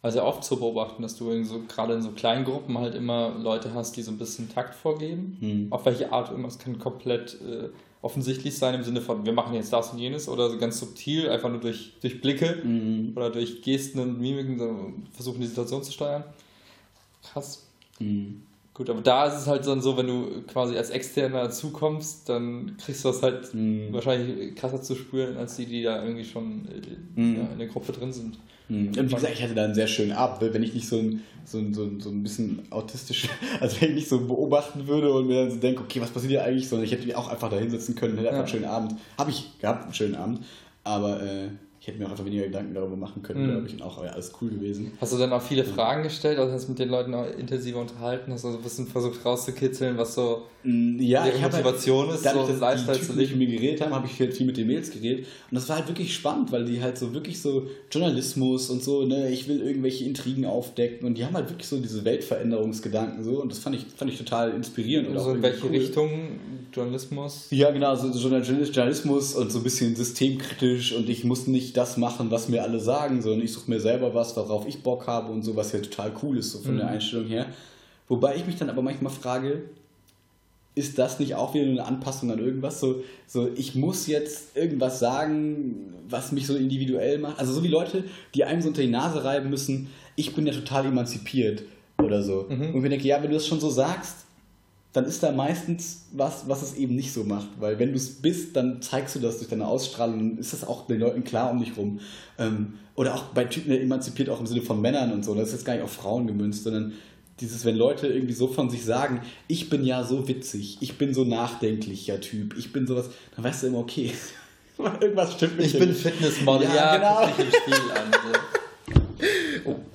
Also oft zu beobachten, dass du in so, gerade in so kleinen Gruppen halt immer Leute hast, die so ein bisschen Takt vorgeben. Mhm. Auf welche Art immer. Es kann komplett äh, offensichtlich sein im Sinne von, wir machen jetzt das und jenes oder ganz subtil, einfach nur durch, durch Blicke mhm. oder durch Gesten und Mimiken versuchen, die Situation zu steuern. Krass. Mhm. Gut, aber da ist es halt dann so, wenn du quasi als Externer zukommst, dann kriegst du das halt mhm. wahrscheinlich krasser zu spüren, als die, die da irgendwie schon äh, mhm. ja, in der Gruppe drin sind. Mhm. Und wie gesagt, ich hatte da einen sehr schönen Abend, wenn ich nicht so ein, so ein, so ein, so ein bisschen autistisch, also wenn ich nicht so beobachten würde und mir dann so denke, okay, was passiert hier eigentlich, sondern ich hätte mich auch einfach da hinsetzen können, hätte einfach ja. einen schönen Abend. Habe ich gehabt, einen schönen Abend, aber äh, ich hätte mir auch einfach weniger Gedanken darüber machen können, mhm. glaube ich, und auch ja, alles cool gewesen. Hast du dann auch viele Fragen gestellt, also hast du mit den Leuten auch intensiver unterhalten, hast du so ein bisschen versucht rauszukitzeln, was so mm, ja, ihre Motivation halt, ist, dadurch, so Lifestyle zu leben? mit mir geredet haben, habe ich halt viel mit den Mails geredet und das war halt wirklich spannend, weil die halt so wirklich so Journalismus und so, ne, ich will irgendwelche Intrigen aufdecken und die haben halt wirklich so diese Weltveränderungsgedanken so und das fand ich, fand ich total inspirierend. Also in welche cool. Richtung Journalismus? Ja, genau, so Journalismus und so ein bisschen systemkritisch und ich muss nicht das machen, was mir alle sagen, sondern ich suche mir selber was, worauf ich Bock habe und so, was ja total cool ist, so von mhm. der Einstellung her. Wobei ich mich dann aber manchmal frage, ist das nicht auch wieder eine Anpassung an irgendwas? So, so, ich muss jetzt irgendwas sagen, was mich so individuell macht. Also so wie Leute, die einem so unter die Nase reiben müssen, ich bin ja total emanzipiert oder so. Mhm. Und ich denke, ja, wenn du das schon so sagst, dann ist da meistens was, was es eben nicht so macht. Weil wenn du es bist, dann zeigst du das durch deine Ausstrahlung, dann ist das auch den Leuten klar um dich rum. Ähm, oder auch bei Typen emanzipiert, auch im Sinne von Männern und so, das ist jetzt gar nicht auf Frauen gemünzt, sondern dieses, wenn Leute irgendwie so von sich sagen, ich bin ja so witzig, ich bin so nachdenklicher Typ, ich bin sowas, dann weißt du immer, okay, irgendwas stimmt nicht. Ich bin Fitnessmodel, ja, ja genau. im Spiel an. oh,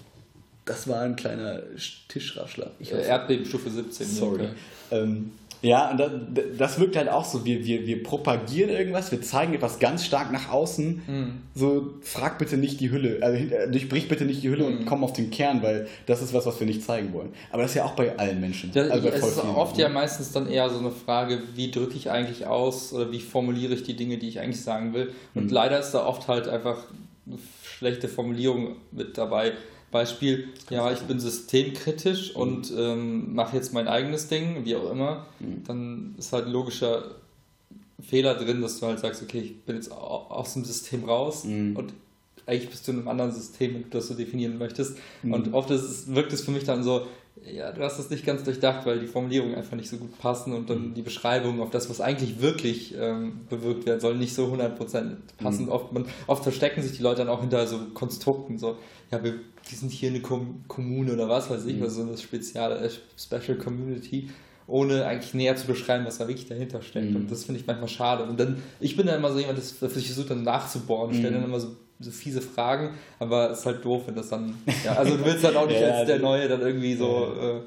das war ein kleiner Tischraschler. Ich äh, Erdbebenstufe 17. Sorry. Okay. Ähm, ja, und das, das, wirkt halt auch so. Wir, wir, wir propagieren irgendwas, wir zeigen etwas ganz stark nach außen. Mhm. So, frag bitte nicht die Hülle, also äh, durchbrich bitte nicht die Hülle mhm. und komm auf den Kern, weil das ist was, was wir nicht zeigen wollen. Aber das ist ja auch bei allen Menschen. Ja, also es ist oft ja meistens dann eher so eine Frage, wie drücke ich eigentlich aus oder wie formuliere ich die Dinge, die ich eigentlich sagen will. Und mhm. leider ist da oft halt einfach eine schlechte Formulierung mit dabei Beispiel, ja, ich bin systemkritisch mhm. und ähm, mache jetzt mein eigenes Ding, wie auch immer, mhm. dann ist halt ein logischer Fehler drin, dass du halt sagst, okay, ich bin jetzt aus dem System raus mhm. und eigentlich bist du in einem anderen System, das du definieren möchtest. Mhm. Und oft ist, wirkt es für mich dann so, ja, du hast das nicht ganz durchdacht, weil die Formulierungen einfach nicht so gut passen und dann mhm. die Beschreibung auf das, was eigentlich wirklich ähm, bewirkt werden soll, nicht so 100% passen. Mhm. Oft, man, oft verstecken sich die Leute dann auch hinter so Konstrukten, so, ja, wir, wir sind hier eine Kom Kommune oder was weiß ich, mhm. also so eine spezielle, äh, Special Community, ohne eigentlich näher zu beschreiben, was da wirklich dahinter steckt. Mhm. Und das finde ich manchmal schade. Und dann, ich bin dann immer so jemand, der versucht dann nachzubohren, stelle dann mhm. immer so so fiese Fragen, aber es ist halt doof, wenn das dann. Ja, also du willst halt auch nicht ja, als der Neue dann irgendwie so. Äh,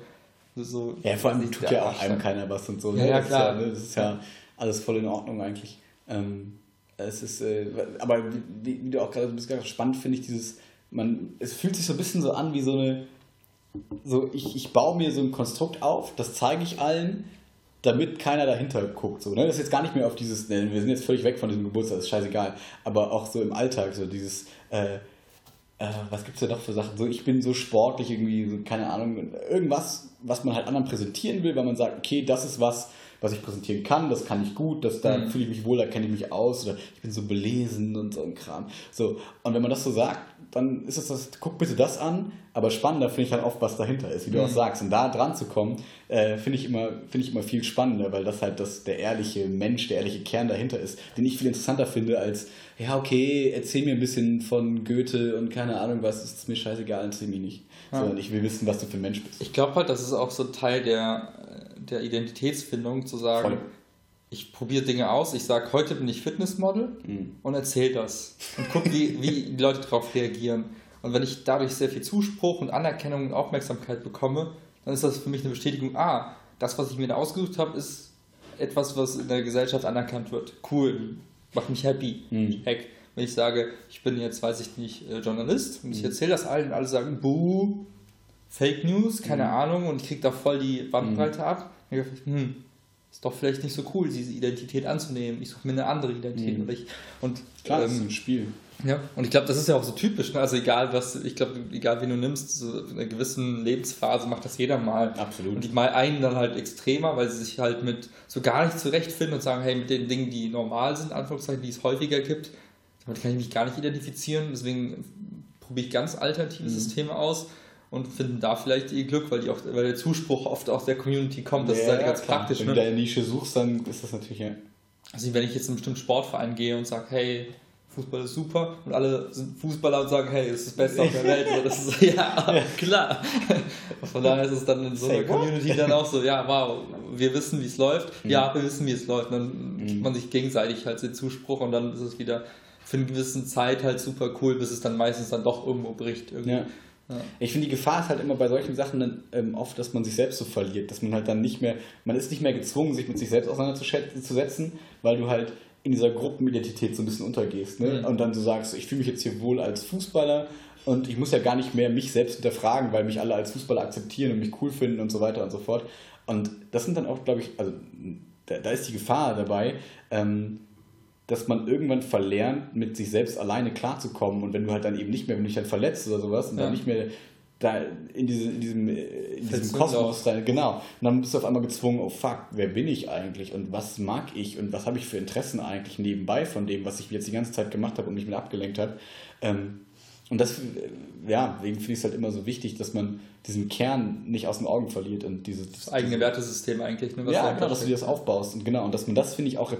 so ja, vor allem tut ja auch einem keiner was und so. Ja, ne? ja klar. Ist ja, ne? das ist ja, alles voll in Ordnung eigentlich. Ähm, es ist, äh, aber wie, wie, du auch gerade so bist, spannend finde ich dieses, man, es fühlt sich so ein bisschen so an wie so eine, so ich, ich baue mir so ein Konstrukt auf, das zeige ich allen, damit keiner dahinter guckt. So, ne? Das ist jetzt gar nicht mehr auf dieses, ne, wir sind jetzt völlig weg von diesem Geburtstag, ist scheißegal, aber auch so im Alltag, so dieses, äh, äh, was gibt es da noch für Sachen? So, ich bin so sportlich irgendwie, so, keine Ahnung, irgendwas, was man halt anderen präsentieren will, weil man sagt, okay, das ist was, was ich präsentieren kann, das kann ich gut, das, da mhm. fühle ich mich wohl, da kenne ich mich aus oder ich bin so belesen und so ein Kram. So, und wenn man das so sagt, dann ist es das, guck bitte das an, aber spannender finde ich dann oft, was dahinter ist, wie du mhm. auch sagst. Und da dran zu kommen, äh, finde ich, immer, find ich immer viel spannender, weil das halt das, der ehrliche Mensch, der ehrliche Kern dahinter ist, den ich viel interessanter finde als, ja, okay, erzähl mir ein bisschen von Goethe und keine Ahnung was, ist mir scheißegal, erzähl mir nicht. Ja. Sondern ich will wissen, was du für ein Mensch bist. Ich glaube halt, das ist auch so Teil der der Identitätsfindung zu sagen, Voll. ich probiere Dinge aus, ich sage, heute bin ich Fitnessmodel mhm. und erzähle das und gucke, wie, wie die Leute darauf reagieren. Und wenn ich dadurch sehr viel Zuspruch und Anerkennung und Aufmerksamkeit bekomme, dann ist das für mich eine Bestätigung, ah, das, was ich mir da ausgesucht habe, ist etwas, was in der Gesellschaft anerkannt wird. Cool, macht mich happy. Mhm. Heck. Wenn ich sage, ich bin jetzt, weiß ich nicht, äh, Journalist und ich mhm. erzähle das allen und alle sagen, buh, Fake News, keine mhm. Ahnung, und ich kriege da voll die Bandbreite mhm. ab. Ich dachte, hm, ist doch vielleicht nicht so cool, diese Identität anzunehmen. Ich suche mir eine andere Identität. Mhm. Und, Klar, ähm, das ist ähm, ein Spiel. Ja, und ich glaube, das ist ja auch so typisch. Ne? Also egal was, ich glaube, egal wen du nimmst, so in einer gewissen Lebensphase macht das jeder mal. Absolut. Und die mal einen dann halt extremer, weil sie sich halt mit so gar nicht zurechtfinden und sagen, hey, mit den Dingen, die normal sind, Anführungszeichen, die es häufiger gibt, damit kann ich mich gar nicht identifizieren. Deswegen probiere ich ganz alternative mhm. Systeme aus und finden da vielleicht ihr Glück, weil, die auch, weil der Zuspruch oft aus der Community kommt. Das ja, ist halt ganz klar. praktisch. Wenn ne? du deine Nische suchst, dann ist das natürlich ja. Also wenn ich jetzt in einen bestimmten Sportverein gehe und sage, hey, Fußball ist super und alle sind Fußballer und sagen, hey, das ist das Beste auf der Welt. So, das ist ja, ja. klar. Von daher ist es dann in so einer Community dann auch so, ja, wow, wir wissen, wie es läuft. Mhm. Ja, wir wissen, wie es läuft. Und dann mhm. gibt man sich gegenseitig halt den Zuspruch und dann ist es wieder für eine gewisse Zeit halt super cool, bis es dann meistens dann doch irgendwo bricht. Irgendwie. Ja. Ja. Ich finde, die Gefahr ist halt immer bei solchen Sachen dann ähm, oft, dass man sich selbst so verliert, dass man halt dann nicht mehr, man ist nicht mehr gezwungen, sich mit sich selbst auseinanderzusetzen, weil du halt in dieser Gruppenidentität so ein bisschen untergehst. Ne? Mhm. Und dann so sagst, ich fühle mich jetzt hier wohl als Fußballer und ich muss ja gar nicht mehr mich selbst hinterfragen, weil mich alle als Fußballer akzeptieren und mich cool finden und so weiter und so fort. Und das sind dann auch, glaube ich, also da, da, ist die Gefahr dabei, ähm, dass man irgendwann verlernt, mit sich selbst alleine klarzukommen. Und wenn du halt dann eben nicht mehr, wenn du dich dann verletzt oder sowas und ja. dann nicht mehr da in, diese, in diesem, in diesem Kosmos rein, genau. Und dann bist du auf einmal gezwungen, oh fuck, wer bin ich eigentlich und was mag ich und was habe ich für Interessen eigentlich nebenbei von dem, was ich jetzt die ganze Zeit gemacht habe und mich mit abgelenkt habe. Ähm, und das, ja, deswegen finde ich es halt immer so wichtig, dass man diesen Kern nicht aus den Augen verliert und dieses das eigene Wertesystem eigentlich. Ne, ja, genau, dass du dir das aufbaust und genau und dass man das finde ich auch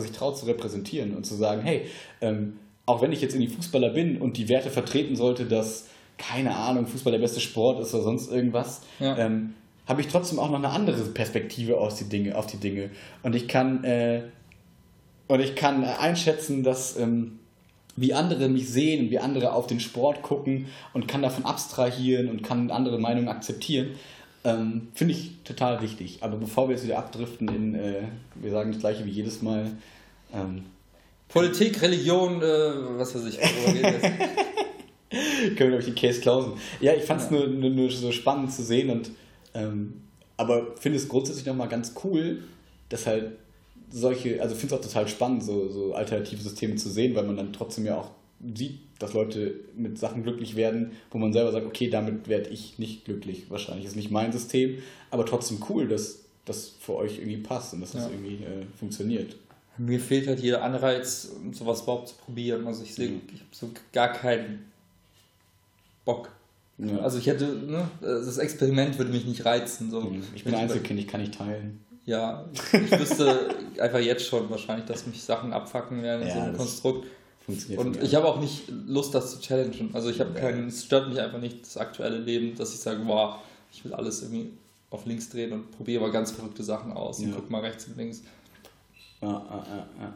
sich traut zu repräsentieren und zu sagen, hey, ähm, auch wenn ich jetzt in die Fußballer bin und die Werte vertreten sollte, dass keine Ahnung Fußball der beste Sport ist oder sonst irgendwas, ja. ähm, habe ich trotzdem auch noch eine andere Perspektive auf die Dinge, auf die Dinge und ich kann äh, und ich kann einschätzen, dass ähm, wie andere mich sehen, wie andere auf den Sport gucken und kann davon abstrahieren und kann andere Meinungen akzeptieren. Ähm, Finde ich total wichtig. Aber bevor wir jetzt wieder abdriften in, äh, wir sagen das gleiche wie jedes Mal. Ähm, Politik, Religion, äh, was weiß ich. Können wir, glaube ich, die Case klausen. Ja, ich fand es ja. nur, nur, nur, so spannend zu sehen und ähm, aber finde es grundsätzlich nochmal ganz cool, dass halt solche, also finde es auch total spannend, so, so alternative Systeme zu sehen, weil man dann trotzdem ja auch sieht, dass Leute mit Sachen glücklich werden, wo man selber sagt, okay, damit werde ich nicht glücklich. Wahrscheinlich ist nicht mein System, aber trotzdem cool, dass das für euch irgendwie passt und dass das irgendwie äh, funktioniert. Mir fehlt halt jeder Anreiz, sowas überhaupt zu probieren. Also ich sehe, mhm. ich habe so gar keinen Bock. Ja. Also ich hätte, ne, das Experiment würde mich nicht reizen. So. Mhm. Ich bin Einzelkind, ich kann nicht teilen. Ja, ich wüsste einfach jetzt schon wahrscheinlich, dass mich Sachen abfacken werden in ja, so einem Konstrukt. Und ich habe auch nicht Lust, das zu challengen. Also ich habe keinen, es stört mich einfach nicht das aktuelle Leben, dass ich sage, boah, ich will alles irgendwie auf links drehen und probiere mal ganz verrückte Sachen aus ja. und guck mal rechts und links. Ja, ja, ja, ja.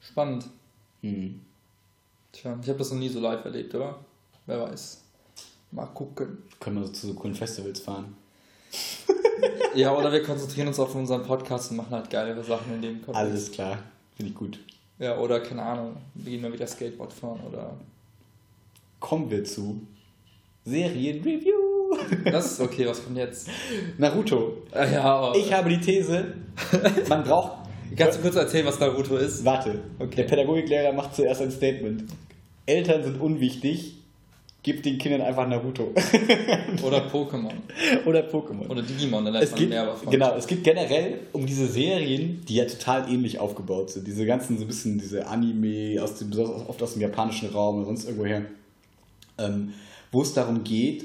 Spannend. Mhm. Tja, ich habe das noch nie so live erlebt, oder? Wer weiß. Mal gucken. Können wir zu so coolen Festivals fahren? ja, oder wir konzentrieren uns auf unseren Podcast und machen halt geilere Sachen in dem Kontext. Alles klar, finde ich gut. Ja, oder keine Ahnung, wir gehen mal wieder Skateboard fahren oder. Kommen wir zu Serienreview. Das ist okay, was kommt jetzt? Naruto. Ah, ja. Ich habe die These, man braucht. Kannst du kurz erzählen, was Naruto ist? Warte, okay. der Pädagogiklehrer macht zuerst ein Statement. Eltern sind unwichtig, gib den Kindern einfach Naruto. Oder Pokémon. Oder Pokémon. Oder Digimon, dann lernt man gibt, mehr davon. Genau, es gibt generell um diese Serien, die ja total ähnlich aufgebaut sind. Diese ganzen, so ein bisschen diese Anime, aus dem, oft aus dem japanischen Raum oder sonst irgendwoher, ähm, wo es darum geht,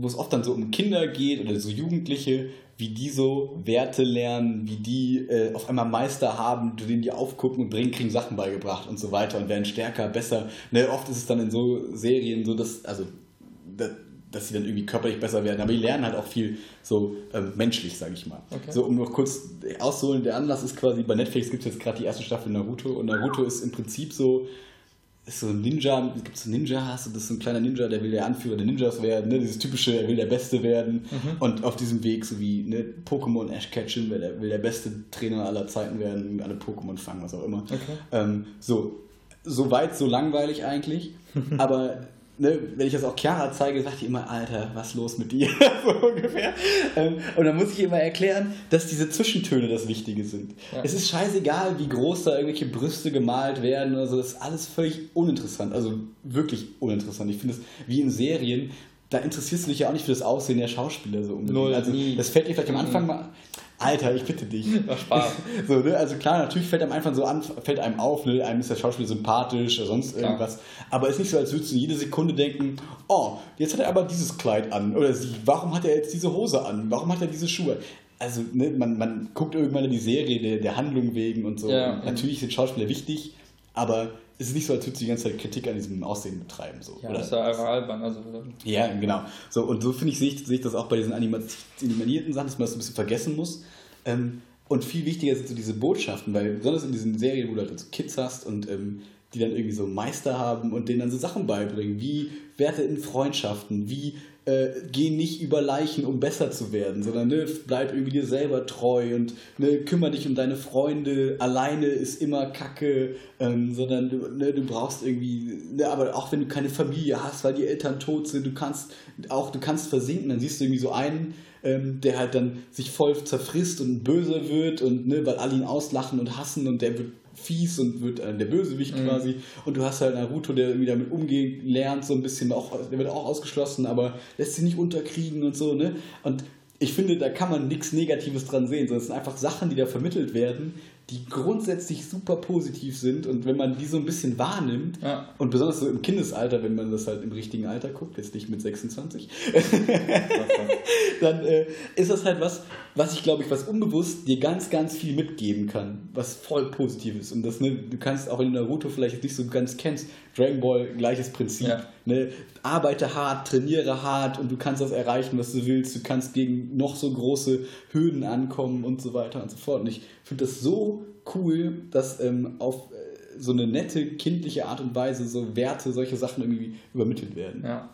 wo es oft dann so um Kinder geht oder so Jugendliche, wie die so Werte lernen, wie die äh, auf einmal Meister haben, denen die aufgucken und bringen, kriegen Sachen beigebracht und so weiter und werden stärker, besser. Ne, oft ist es dann in so Serien so, dass, also, dass, dass sie dann irgendwie körperlich besser werden, aber die lernen halt auch viel so ähm, menschlich, sage ich mal. Okay. So, um noch kurz auszuholen, der Anlass ist quasi, bei Netflix gibt es jetzt gerade die erste Staffel Naruto und Naruto ist im Prinzip so, ist so ein Ninja, gibt es so Ninjas und das ist so ein kleiner Ninja, der will der Anführer der Ninjas werden, ne? dieses typische, er will der Beste werden mhm. und auf diesem Weg, so wie ne? Pokémon Ash Ketchum, will der, will der beste Trainer aller Zeiten werden, alle Pokémon fangen, was auch immer. Okay. Ähm, so, so weit, so langweilig eigentlich, aber ne, wenn ich das auch Chiara zeige, sagt die immer, Alter, was los mit dir? so ungefähr. Ähm, und dann muss ich immer erklären, dass diese Zwischentöne das Wichtige sind. Ja. Es ist scheißegal, wie groß da irgendwelche Brüste gemalt werden oder so, das ist alles völlig uninteressant. Also wirklich uninteressant. Ich finde es wie in Serien, da interessierst du dich ja auch nicht für das Aussehen der Schauspieler so unbedingt. Null, also, das fällt dir vielleicht am Anfang mal Alter, ich bitte dich. War Spaß. so, ne? Also klar, natürlich fällt einem einfach so an, fällt einem auf, ne? einem ist der Schauspieler sympathisch oder sonst klar. irgendwas. Aber es ist nicht so, als würdest du jede Sekunde denken, oh, jetzt hat er aber dieses Kleid an. Oder sie, warum hat er jetzt diese Hose an? Warum hat er diese Schuhe? Also, ne, man, man guckt irgendwann in die Serie der, der Handlung wegen und so. Ja, und natürlich sind Schauspieler wichtig, aber es ist nicht so, als würdest du die ganze Zeit Kritik an diesem Aussehen betreiben. So, ja, oder? das ist ja albern. Also, ja, genau. So, und so finde ich, sehe ich, sehe ich das auch bei diesen animierten Sachen, dass man das ein bisschen vergessen muss. Ähm, und viel wichtiger sind so diese Botschaften, weil besonders in diesen Serien, wo du halt so Kids hast und ähm, die dann irgendwie so Meister haben und denen dann so Sachen beibringen, wie Werte in Freundschaften, wie äh, geh nicht über Leichen, um besser zu werden, sondern ne, bleib irgendwie dir selber treu und ne, kümmere dich um deine Freunde. Alleine ist immer Kacke, ähm, sondern du, ne, du brauchst irgendwie, ne, aber auch wenn du keine Familie hast, weil die Eltern tot sind, du kannst auch, du kannst versinken, dann siehst du irgendwie so einen, ähm, der halt dann sich voll zerfrisst und böse wird und ne, weil alle ihn auslachen und hassen und der wird fies und wird äh, der Bösewicht mhm. quasi. Und du hast halt Naruto, der irgendwie damit umgehen lernt, so ein bisschen, auch, der wird auch ausgeschlossen, aber lässt sich nicht unterkriegen und so, ne? Und ich finde, da kann man nichts Negatives dran sehen, sondern es sind einfach Sachen, die da vermittelt werden, die grundsätzlich super positiv sind und wenn man die so ein bisschen wahrnimmt ja. und besonders so im Kindesalter, wenn man das halt im richtigen Alter guckt, jetzt nicht mit 26, dann äh, ist das halt was, was ich glaube ich, was unbewusst dir ganz, ganz viel mitgeben kann, was voll positiv ist und das, ne, du kannst auch in Naruto vielleicht nicht so ganz kennst, Dragon Ball, gleiches Prinzip, ja. ne, arbeite hart, trainiere hart und du kannst das erreichen, was du willst, du kannst gegen noch so große Hürden ankommen und so weiter und so fort und ich finde das so cool, dass ähm, auf äh, so eine nette, kindliche Art und Weise so Werte, solche Sachen irgendwie übermittelt werden. Ja,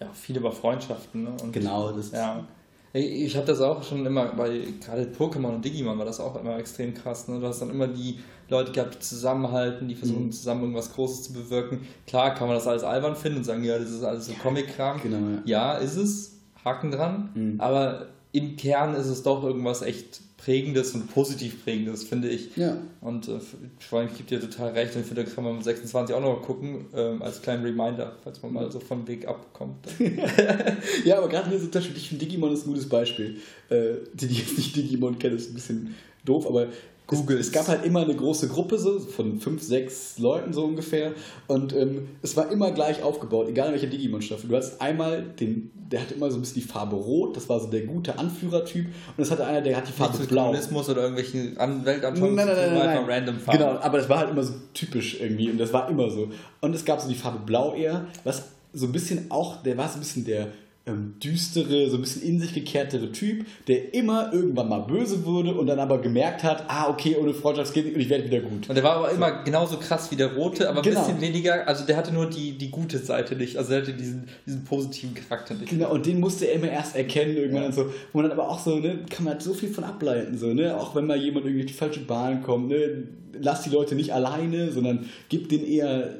ja viel über Freundschaften. Ne? Und, genau, das ja. Ich habe das auch schon immer, weil gerade Pokémon und Digimon war das auch immer extrem krass. Ne? Du hast dann immer die Leute gehabt, die zusammenhalten, die versuchen mhm. zusammen irgendwas Großes zu bewirken. Klar kann man das alles albern finden und sagen, ja, das ist alles so Comic-Kram. Genau, ja. ja. ist es, Haken dran. Mhm. Aber im Kern ist es doch irgendwas echt Prägendes und positiv Prägendes, finde ich. Ja. Und äh, vor allem gibt dir total recht und ich finde, da kann man mit 26 auch noch gucken, äh, als kleinen Reminder, falls man mal so vom Weg abkommt. ja, aber gerade hier so zum Beispiel, ich finde Digimon ist ein gutes Beispiel. Äh, die, die jetzt nicht Digimon kennen, ist ein bisschen doof, aber Google. Es, es, gab halt immer eine große Gruppe so von fünf, sechs Leuten so ungefähr und ähm, es war immer gleich aufgebaut, egal in welcher Digimon-Staffel. Du hast einmal den, der hatte immer so ein bisschen die Farbe Rot, das war so der gute Anführertyp und es hatte einer, der hat die Farbe Nicht Blau. Kommunismus oder irgendwelchen Weltanschauungen, nein, nein, nein, nein, nein. random Farben. Genau, aber das war halt immer so typisch irgendwie und das war immer so. Und es gab so die Farbe Blau eher, was so ein bisschen auch, der war so ein bisschen der ähm, düstere, so ein bisschen in sich gekehrtere Typ, der immer irgendwann mal böse wurde und dann aber gemerkt hat, ah, okay, ohne Freundschaft geht nicht und ich werde wieder gut. Und der war aber so. immer genauso krass wie der Rote, aber genau. ein bisschen weniger, also der hatte nur die, die gute Seite nicht, also der hatte diesen, diesen positiven Charakter nicht. Genau, und den musste er immer erst erkennen irgendwann ja. und so, wo man dann aber auch so, ne, kann man halt so viel von ableiten, so, ne, auch wenn mal jemand irgendwie auf die falsche Bahn kommt, ne, lasst die Leute nicht alleine, sondern gibt denen eher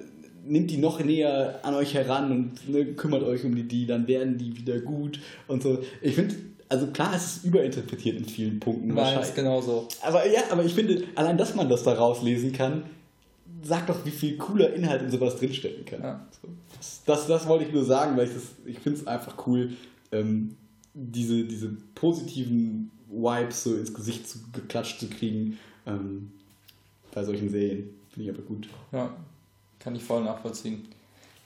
nimmt die noch näher an euch heran und ne, kümmert euch um die, die, dann werden die wieder gut und so. Ich finde, also klar, es ist überinterpretiert in vielen Punkten. Meins genauso. Aber ja, aber ich finde, allein, dass man das da rauslesen kann, sagt doch, wie viel cooler Inhalt in sowas drinstecken kann. Ja. Das, das, das, wollte ich nur sagen, weil ich das, ich finde es einfach cool, ähm, diese, diese positiven Vibes so ins Gesicht zu, geklatscht zu kriegen ähm, bei solchen Serien. Finde ich aber gut. Ja, kann ich voll nachvollziehen.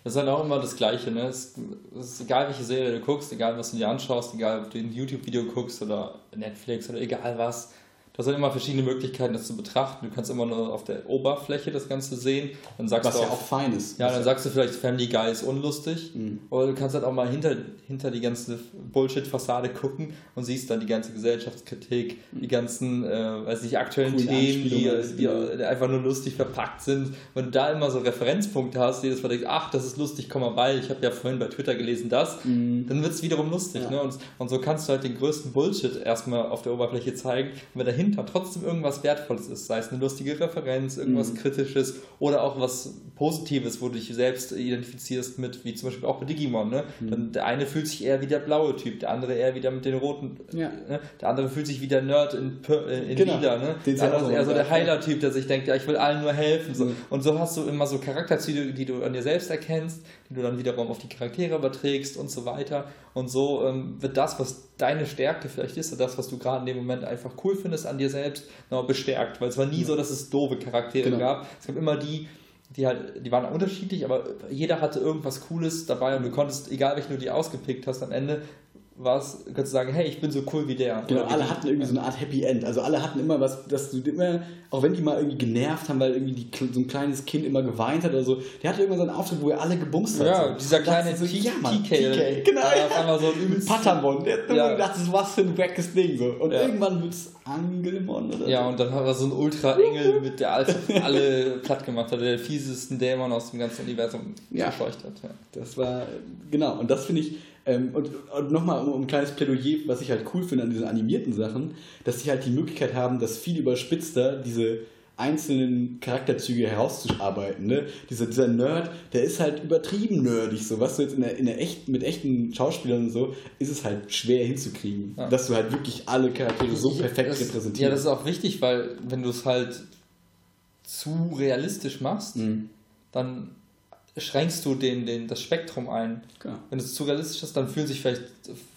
Das ist halt auch immer das Gleiche, ne? Es ist egal, welche Serie du guckst, egal, was du dir anschaust, egal, ob du ein YouTube-Video guckst oder Netflix oder egal was, Hast halt immer verschiedene Möglichkeiten, das zu betrachten. Du kannst immer nur auf der Oberfläche das Ganze sehen. Dann sagst Was du ja auch fein ist. Ja, dann sagst du vielleicht, Family Guy ist unlustig. Mhm. Oder du kannst halt auch mal hinter, hinter die ganze Bullshit-Fassade gucken und siehst dann die ganze Gesellschaftskritik, die ganzen, äh, weiß nicht, aktuellen Coole Themen, die, die, die, einfach nur lustig verpackt sind. Wenn du da immer so Referenzpunkte hast, die das denkst, ach, das ist lustig, komm mal bei, ich habe ja vorhin bei Twitter gelesen das, mhm. dann wird es wiederum lustig. Ja. Ne? Und, und so kannst du halt den größten Bullshit erstmal auf der Oberfläche zeigen. Und wenn dahinter dahinter trotzdem irgendwas Wertvolles ist, sei es eine lustige Referenz, irgendwas mhm. Kritisches oder auch was Positives, wo du dich selbst identifizierst mit, wie zum Beispiel auch bei Digimon. Ne? Mhm. Dann der eine fühlt sich eher wie der blaue Typ, der andere eher wieder mit den roten. Ja. Ne? Der andere fühlt sich wie der Nerd in, äh, in genau. Lila. Ne? Der andere ist eher so der Heiler-Typ, der sich denkt, ja, ich will allen nur helfen. So. Mhm. Und so hast du immer so Charakterzüge, die du an dir selbst erkennst, die du dann wiederum auf die Charaktere überträgst und so weiter. Und so ähm, wird das, was deine Stärke vielleicht ist, oder das, was du gerade in dem Moment einfach cool findest an dir selbst, noch bestärkt. Weil es war nie so, dass es doofe Charaktere genau. gab. Es gab immer die, die halt, die waren unterschiedlich, aber jeder hatte irgendwas Cooles dabei und du konntest, egal welchen du die ausgepickt hast, am Ende was, kannst du sagen, hey, ich bin so cool wie der. Genau, alle hatten irgendwie so eine Art Happy End. Also alle hatten immer was, dass du immer, auch wenn die mal irgendwie genervt haben, weil irgendwie die, so ein kleines Kind immer geweint hat oder so, der hatte immer so einen Auftritt, wo er alle gebumst hat. Ja, so. dieser kleine so, ja, Mann, TK. Genau. Ja, auf einmal so ein übelst. Patamon, der hat ja. gedacht, das was für ein wackes Ding. So. Und ja. irgendwann wird es Angelmon oder Ja, so. und dann hat er so einen Ultra-Engel, mit der alles, alle platt gemacht hat, der fiesesten Dämon aus dem ganzen Universum ja. verscheucht hat. Ja. Das war, genau, und das finde ich ähm, und, und nochmal um, um, ein kleines Plädoyer, was ich halt cool finde an diesen animierten Sachen, dass sie halt die Möglichkeit haben, das viel überspitzter diese einzelnen Charakterzüge herauszuarbeiten. Ne? Dieser, dieser Nerd, der ist halt übertrieben nerdig. So, was du jetzt in der, in der echt, mit echten Schauspielern und so, ist es halt schwer hinzukriegen. Ja. Dass du halt wirklich alle Charaktere so perfekt das, repräsentierst. Ja, das ist auch wichtig, weil wenn du es halt zu realistisch machst, mhm. dann schränkst du den, den, das Spektrum ein. Genau. Wenn es zu realistisch ist, dann fühlen sich vielleicht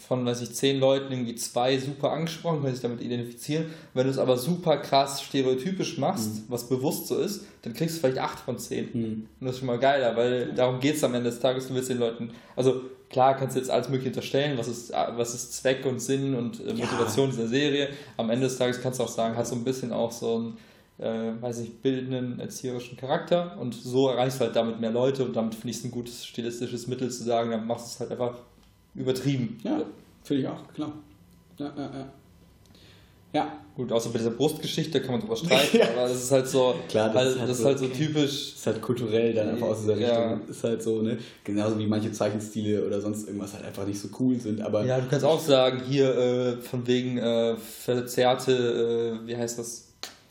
von, weiß ich, zehn Leuten irgendwie zwei super angesprochen, können sich damit identifizieren. Wenn du es aber super krass stereotypisch machst, mhm. was bewusst so ist, dann kriegst du vielleicht acht von zehn. Mhm. Und das ist schon mal geiler, weil darum geht es am Ende des Tages, du willst den Leuten, also klar kannst du jetzt alles mögliche unterstellen, was ist, was ist Zweck und Sinn und äh, Motivation ja. dieser Serie. Am Ende des Tages kannst du auch sagen, hat so ein bisschen auch so ein äh, weiß ich, bildenden, erzieherischen Charakter und so erreichst du halt damit mehr Leute und damit finde ich es ein gutes stilistisches Mittel zu sagen, dann machst du es halt einfach übertrieben. Ja, finde ich auch, klar. Ja, ja, ja. Ja. Gut, außer bei dieser Brustgeschichte kann man drüber streiten, ja. aber das ist halt so, Klar, das, halt, ist, halt das so, ist halt so typisch. Das ist halt kulturell dann einfach aus dieser Richtung. Ja. Ist halt so, ne? Genauso wie manche Zeichenstile oder sonst irgendwas halt einfach nicht so cool sind. Aber ja, du kannst auch sagen, hier äh, von wegen äh, verzerrte, äh, wie heißt das?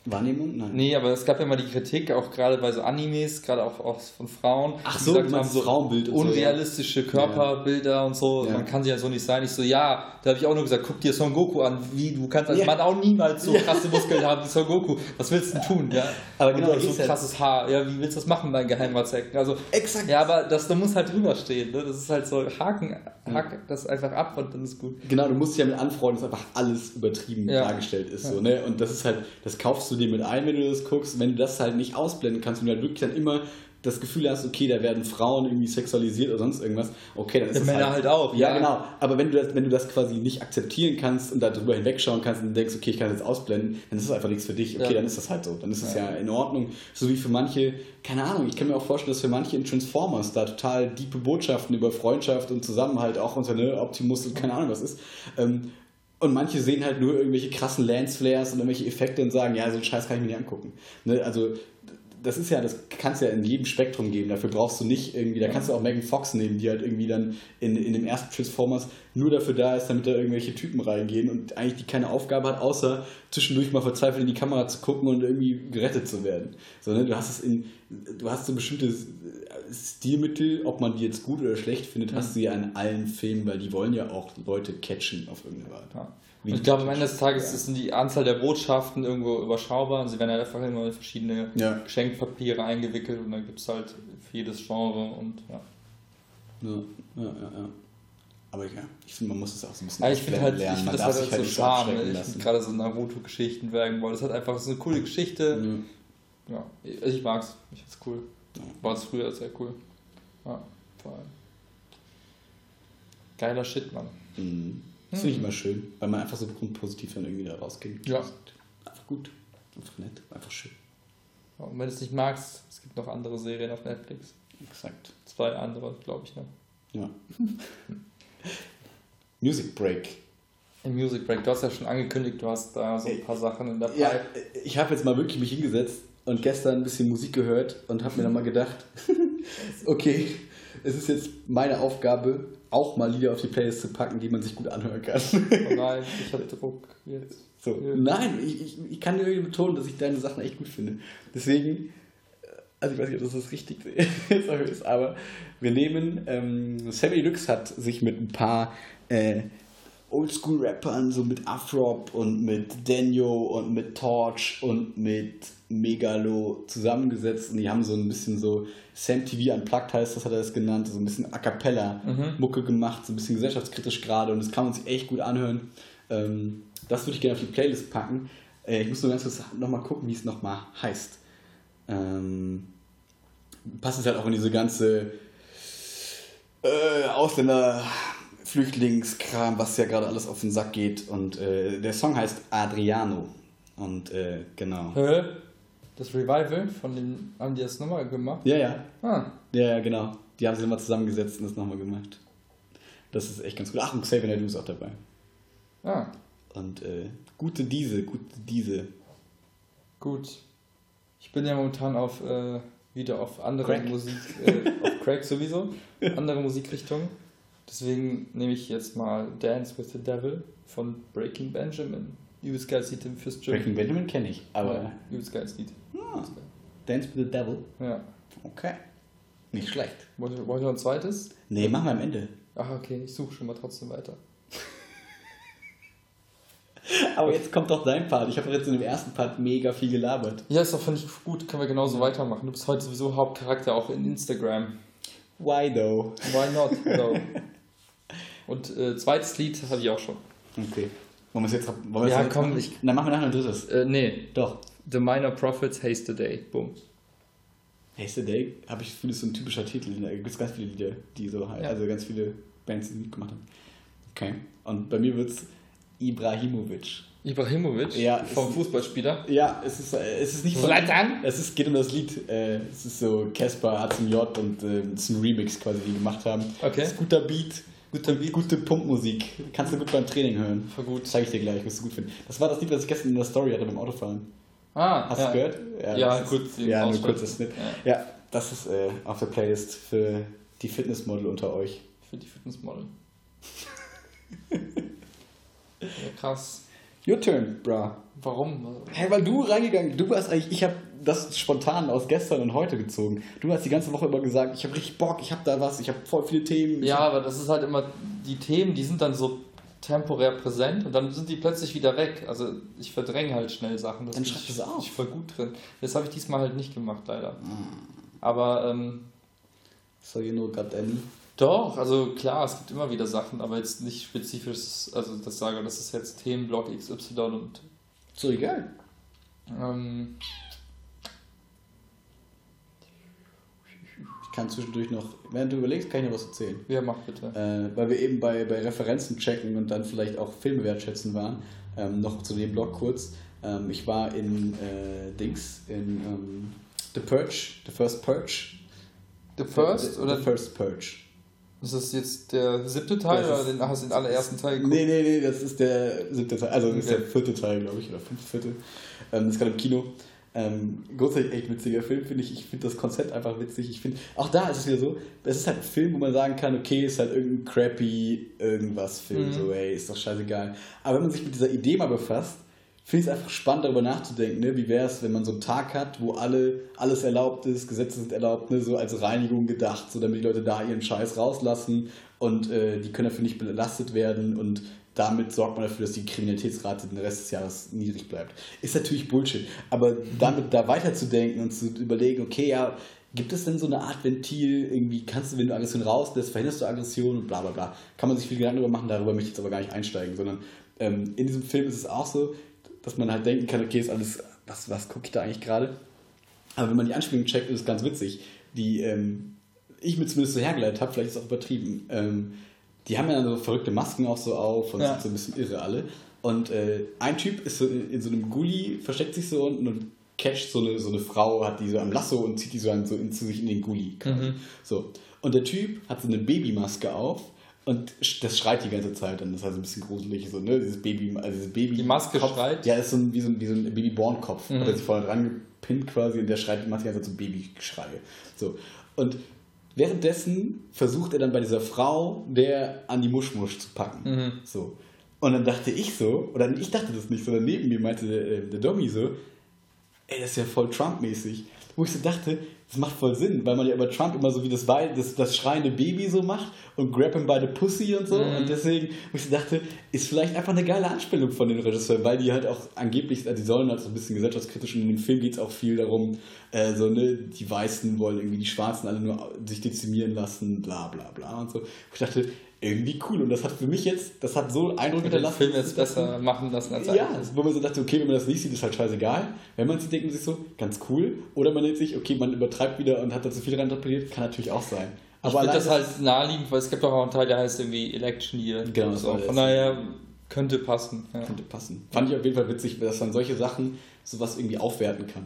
Wahrnehmung? Nein. Nee, aber es gab ja mal die Kritik, auch gerade bei so Animes, gerade auch, auch von Frauen, Ach so, gesagt haben, so Frauenbild unrealistische so, ja. Körperbilder ja. und so. Ja. Man kann sie ja so nicht sein. Ich so, ja, da habe ich auch nur gesagt, guck dir Son Goku an. Wie, du kannst als Mann auch niemals so krasse Muskeln haben wie Son Goku. Was willst du tun? Ja? Aber genau, und so ein krasses Haar. Ja, wie willst du das machen, dein Geheimratsecken? Also, Exakt. Ja, aber das, da muss halt drüber stehen. Ne? Das ist halt so, haken, haken das einfach ab und dann ist gut. Genau, du musst dich ja mit anfreunden, dass einfach alles übertrieben dargestellt ist. So, ne? Und das ist halt, das kaufst du du dir mit ein, wenn du das guckst. Wenn du das halt nicht ausblenden kannst und du halt wirklich dann immer das Gefühl hast, okay, da werden Frauen irgendwie sexualisiert oder sonst irgendwas, okay, dann ist ja, das Männer halt, halt auch. Ja, ja, genau. Aber wenn du, das, wenn du das quasi nicht akzeptieren kannst und darüber hinwegschauen kannst und denkst, okay, ich kann das jetzt ausblenden, dann ist das einfach nichts für dich. Okay, ja. dann ist das halt so. Dann ist das ja. in Ordnung. So wie für manche, keine Ahnung, ich kann mir auch vorstellen, dass für manche in Transformers da total diepe Botschaften über Freundschaft und Zusammenhalt auch unter ne, Optimus und keine Ahnung was ist. Ähm, und manche sehen halt nur irgendwelche krassen Lensflares und irgendwelche Effekte und sagen, ja, so einen Scheiß kann ich mir nicht angucken. Ne? Also das ist ja, das kannst du ja in jedem Spektrum geben. Dafür brauchst du nicht irgendwie, da kannst du auch Megan Fox nehmen, die halt irgendwie dann in, in dem ersten Transformers nur dafür da ist, damit da irgendwelche Typen reingehen und eigentlich die keine Aufgabe hat, außer zwischendurch mal verzweifelt in die Kamera zu gucken und irgendwie gerettet zu werden. Sondern du hast es in, du hast so bestimmte Stilmittel, ob man die jetzt gut oder schlecht findet, hast du ja in allen Filmen, weil die wollen ja auch Leute catchen auf irgendeine Art. Ja ich glaube, am Ende des Tages ja. ist die Anzahl der Botschaften irgendwo überschaubar und sie werden halt einfach immer in verschiedene ja. Geschenkpapiere eingewickelt und dann gibt es halt für jedes Genre und ja. Ja, ja, ja. ja. Aber ja, ich finde, man muss es auch so ein bisschen ja, ich finde halt, lernen. Ich finde das halt, halt so Charme. Ich finde gerade so Naruto-Geschichten werden wollen. Das hat einfach so eine coole Geschichte. Mhm. Ja, ich mag's. Ich find's cool. War es früher sehr cool. Ja, vor allem. Geiler Shit, Mann. Mhm. Das finde ich immer schön, weil man einfach so positiv dann irgendwie da rausgeht. Ja. Einfach gut, einfach nett, einfach schön. Ja, und wenn du es nicht magst, es gibt noch andere Serien auf Netflix. Exakt. Zwei andere, glaube ich, ne? Ja. Music Break. Im Music Break, du hast ja schon angekündigt, du hast da so ein paar Sachen in der. Ja, ich habe jetzt mal wirklich mich hingesetzt und gestern ein bisschen Musik gehört und habe mir dann mal gedacht, okay, es ist jetzt meine Aufgabe, auch mal Lieder auf die Playlist zu packen, die man sich gut anhören kann. Oh nein, ich habe Druck jetzt. So. Ja. Nein, ich, ich, ich kann dir betonen, dass ich deine Sachen echt gut finde. Deswegen, äh, also ich weiß nicht, ob das das richtig ist, aber wir nehmen, ähm, Sammy Lux hat sich mit ein paar äh, Oldschool-Rappern, so mit Afrop und mit Daniel und mit Torch und mit Megalo zusammengesetzt und die haben so ein bisschen so Sam TV Unplugged heißt, das hat er das genannt, so ein bisschen A Cappella Mucke mhm. gemacht, so ein bisschen gesellschaftskritisch gerade und das kann man sich echt gut anhören. Ähm, das würde ich gerne auf die Playlist packen. Äh, ich muss nur ganz kurz nochmal gucken, wie es nochmal heißt. Ähm, passt es halt auch in diese ganze äh, Ausländer Flüchtlingskram, was ja gerade alles auf den Sack geht. Und äh, der Song heißt Adriano. Und äh, genau. Hä? Das Revival von dem, haben die das nochmal gemacht? Ja, ja. Ah. Ja, ja, genau. Die haben sich nochmal zusammengesetzt und das nochmal gemacht. Das ist echt ganz gut. Ach, und Xavier Naidoo ist auch dabei. Ah. Und äh, gute Diese, gute Diese. Gut. Ich bin ja momentan auf äh, wieder auf andere Crack. Musik, äh, auf Crack sowieso, andere Musikrichtungen. Deswegen nehme ich jetzt mal Dance with the Devil von Breaking Benjamin. Übelst geiles Lied fürs Gym. Breaking Benjamin kenne ich, aber. Ja, übelst geiles Lied. Ah, Dance with the Devil? Ja. Okay. Nicht schlecht. Wollt ihr, wollt ihr noch ein zweites? Nee, machen wir am Ende. Ach, okay, ich suche schon mal trotzdem weiter. Aber jetzt kommt doch dein Part. Ich habe jetzt in dem ersten Part mega viel gelabert. Ja, ist doch, finde ich gut. Können wir genauso weitermachen. Du bist heute sowieso Hauptcharakter auch in Instagram. Why though? Why not though? Und äh, zweites Lied habe ich auch schon. Okay. Wollen wir es jetzt, wollen ja, jetzt komm, machen? ich. Dann machen wir nachher ein drittes. Äh, nee. Doch. The Minor Prophets Haste the Day. Boom. Haste the Day, habe ich finde, ist so ein typischer Titel. Da gibt es ganz viele Lieder, die so halt, ja. also ganz viele Bands, die gemacht haben. Okay. Und bei mir wird es Ibrahimovic. Ibrahimovic? Ja. Vom Fußballspieler? Ja, es ist, äh, es ist nicht von. Zlatan? Es ist, geht um das Lied. Äh, es ist so Casper A zum J und äh, es ist ein Remix quasi, die gemacht haben. Okay. Es ist guter Beat. Guter Beat. Gute Pumpmusik. Kannst du gut beim Training hören. Voll gut. Zeige ich dir gleich, wirst du gut finden. Das war das Lied, was ich gestern in der Story hatte beim Autofahren. Ah, Hast ja. du gehört? Ja, ja kurz. Ja, nur kurzes Snitt. Ja. ja, das ist äh, auf der Playlist für die Fitnessmodel unter euch. Für die Fitnessmodel. ja, krass. Your turn, bra. Warum? Hey, weil du reingegangen, du warst eigentlich, ich habe das spontan aus gestern und heute gezogen. Du hast die ganze Woche immer gesagt, ich habe richtig Bock, ich habe da was, ich habe voll viele Themen. Ja, aber das ist halt immer, die Themen, die sind dann so temporär präsent und dann sind die plötzlich wieder weg. Also ich verdränge halt schnell Sachen. Das dann schreib es auf. Ich voll gut drin. Das habe ich diesmal halt nicht gemacht, leider. Mm. Aber, ähm, So you know got any? Doch, also klar, es gibt immer wieder Sachen, aber jetzt nicht spezifisch, also das sage, das ist jetzt Themenblock XY und. So egal. Ähm, ich kann zwischendurch noch, während du überlegst, kann ich noch was erzählen. Ja, mach bitte. Äh, weil wir eben bei, bei Referenzen checken und dann vielleicht auch Filme wertschätzen waren. Ähm, noch zu dem Blog kurz. Ähm, ich war in äh, Dings, in ähm, The Purge, The First Purge. The First? The, the, oder? The First Purge. Ist das jetzt der siebte Teil das oder den, hast du den allerersten Teil geguckt? Nee, nee, nee, das ist der siebte Teil, also das okay. ist der vierte Teil, glaube ich, oder fünfte, vierte. Ähm, das ist gerade im Kino. Ähm, großartig echt witziger Film, finde ich. Ich finde das Konzept einfach witzig. Ich finde, auch da ist es wieder so, es ist halt ein Film, wo man sagen kann, okay, ist halt irgendein crappy irgendwas Film, mhm. so, ey, ist doch scheißegal. Aber wenn man sich mit dieser Idee mal befasst, finde ich es einfach spannend, darüber nachzudenken. Ne? Wie wäre es, wenn man so einen Tag hat, wo alle, alles erlaubt ist, Gesetze sind erlaubt, ne? so als Reinigung gedacht, so damit die Leute da ihren Scheiß rauslassen und äh, die können dafür nicht belastet werden und damit sorgt man dafür, dass die Kriminalitätsrate den Rest des Jahres niedrig bleibt. Ist natürlich Bullshit, aber damit da weiterzudenken und zu überlegen, okay, ja, gibt es denn so eine Art Ventil, irgendwie kannst du, wenn du Aggression rauslässt, verhinderst du Aggression und bla bla bla. Kann man sich viel Gedanken darüber machen, darüber möchte ich jetzt aber gar nicht einsteigen, sondern ähm, in diesem Film ist es auch so, dass man halt denken kann, okay, ist alles, was, was gucke ich da eigentlich gerade? Aber wenn man die Anspielung checkt, ist es ganz witzig. Die, ähm, ich mir zumindest so hergeleitet habe, vielleicht ist es auch übertrieben, ähm, die haben ja so verrückte Masken auch so auf und ja. sind so ein bisschen irre alle. Und äh, ein Typ ist so in, in so einem Gully, versteckt sich so unten und catcht so eine, so eine Frau, hat die so am Lasso und zieht die so, an, so in, zu sich in den Gully. Mhm. So. Und der Typ hat so eine Babymaske auf und das schreit die ganze Zeit und das ist halt so ein bisschen gruselig, so, ne? Dieses Baby, also dieses Baby. Die Maske Kopf, schreit? Ja, ist so ein, wie so ein, wie so ein Babyborn-Kopf. Mhm. Hat er sich vorne dran gepinnt quasi und der schreit, die macht die ganze Zeit so Babyschreie. So. Und währenddessen versucht er dann bei dieser Frau, der an die Muschmusch zu packen. Mhm. So. Und dann dachte ich so, oder ich dachte das nicht, sondern neben mir meinte der, äh, der Dommy so, ey, das ist ja voll Trump-mäßig. Wo ich so dachte, das macht voll Sinn, weil man ja über Trump immer so wie das, das, das schreiende Baby so macht und grab him by the pussy und so. Mhm. Und deswegen, wo ich dachte, ist vielleicht einfach eine geile Anspielung von den Regisseuren, weil die halt auch angeblich, also die sollen halt so ein bisschen gesellschaftskritisch und in dem Film geht es auch viel darum, äh, so, ne, die Weißen wollen irgendwie die Schwarzen alle nur sich dezimieren lassen, bla bla bla und so. Ich dachte, irgendwie cool. Und das hat für mich jetzt, das hat so Eindruck hinterlassen. Den Film jetzt besser machen lassen als Ja, wo man so dachte, okay, wenn man das nicht sieht, ist halt scheißegal. Wenn man sieht, denkt man sich so, ganz cool. Oder man denkt sich, okay, man übertreibt wieder und hat da zu viel reinterpretiert, kann natürlich auch sein. Aber ich finde das halt naheliegend, weil es gibt auch einen Teil, der heißt irgendwie Election Year. Genau, das so. Von daher könnte passen. Ja. Könnte passen. Fand ich auf jeden Fall witzig, dass man solche Sachen sowas irgendwie aufwerten kann.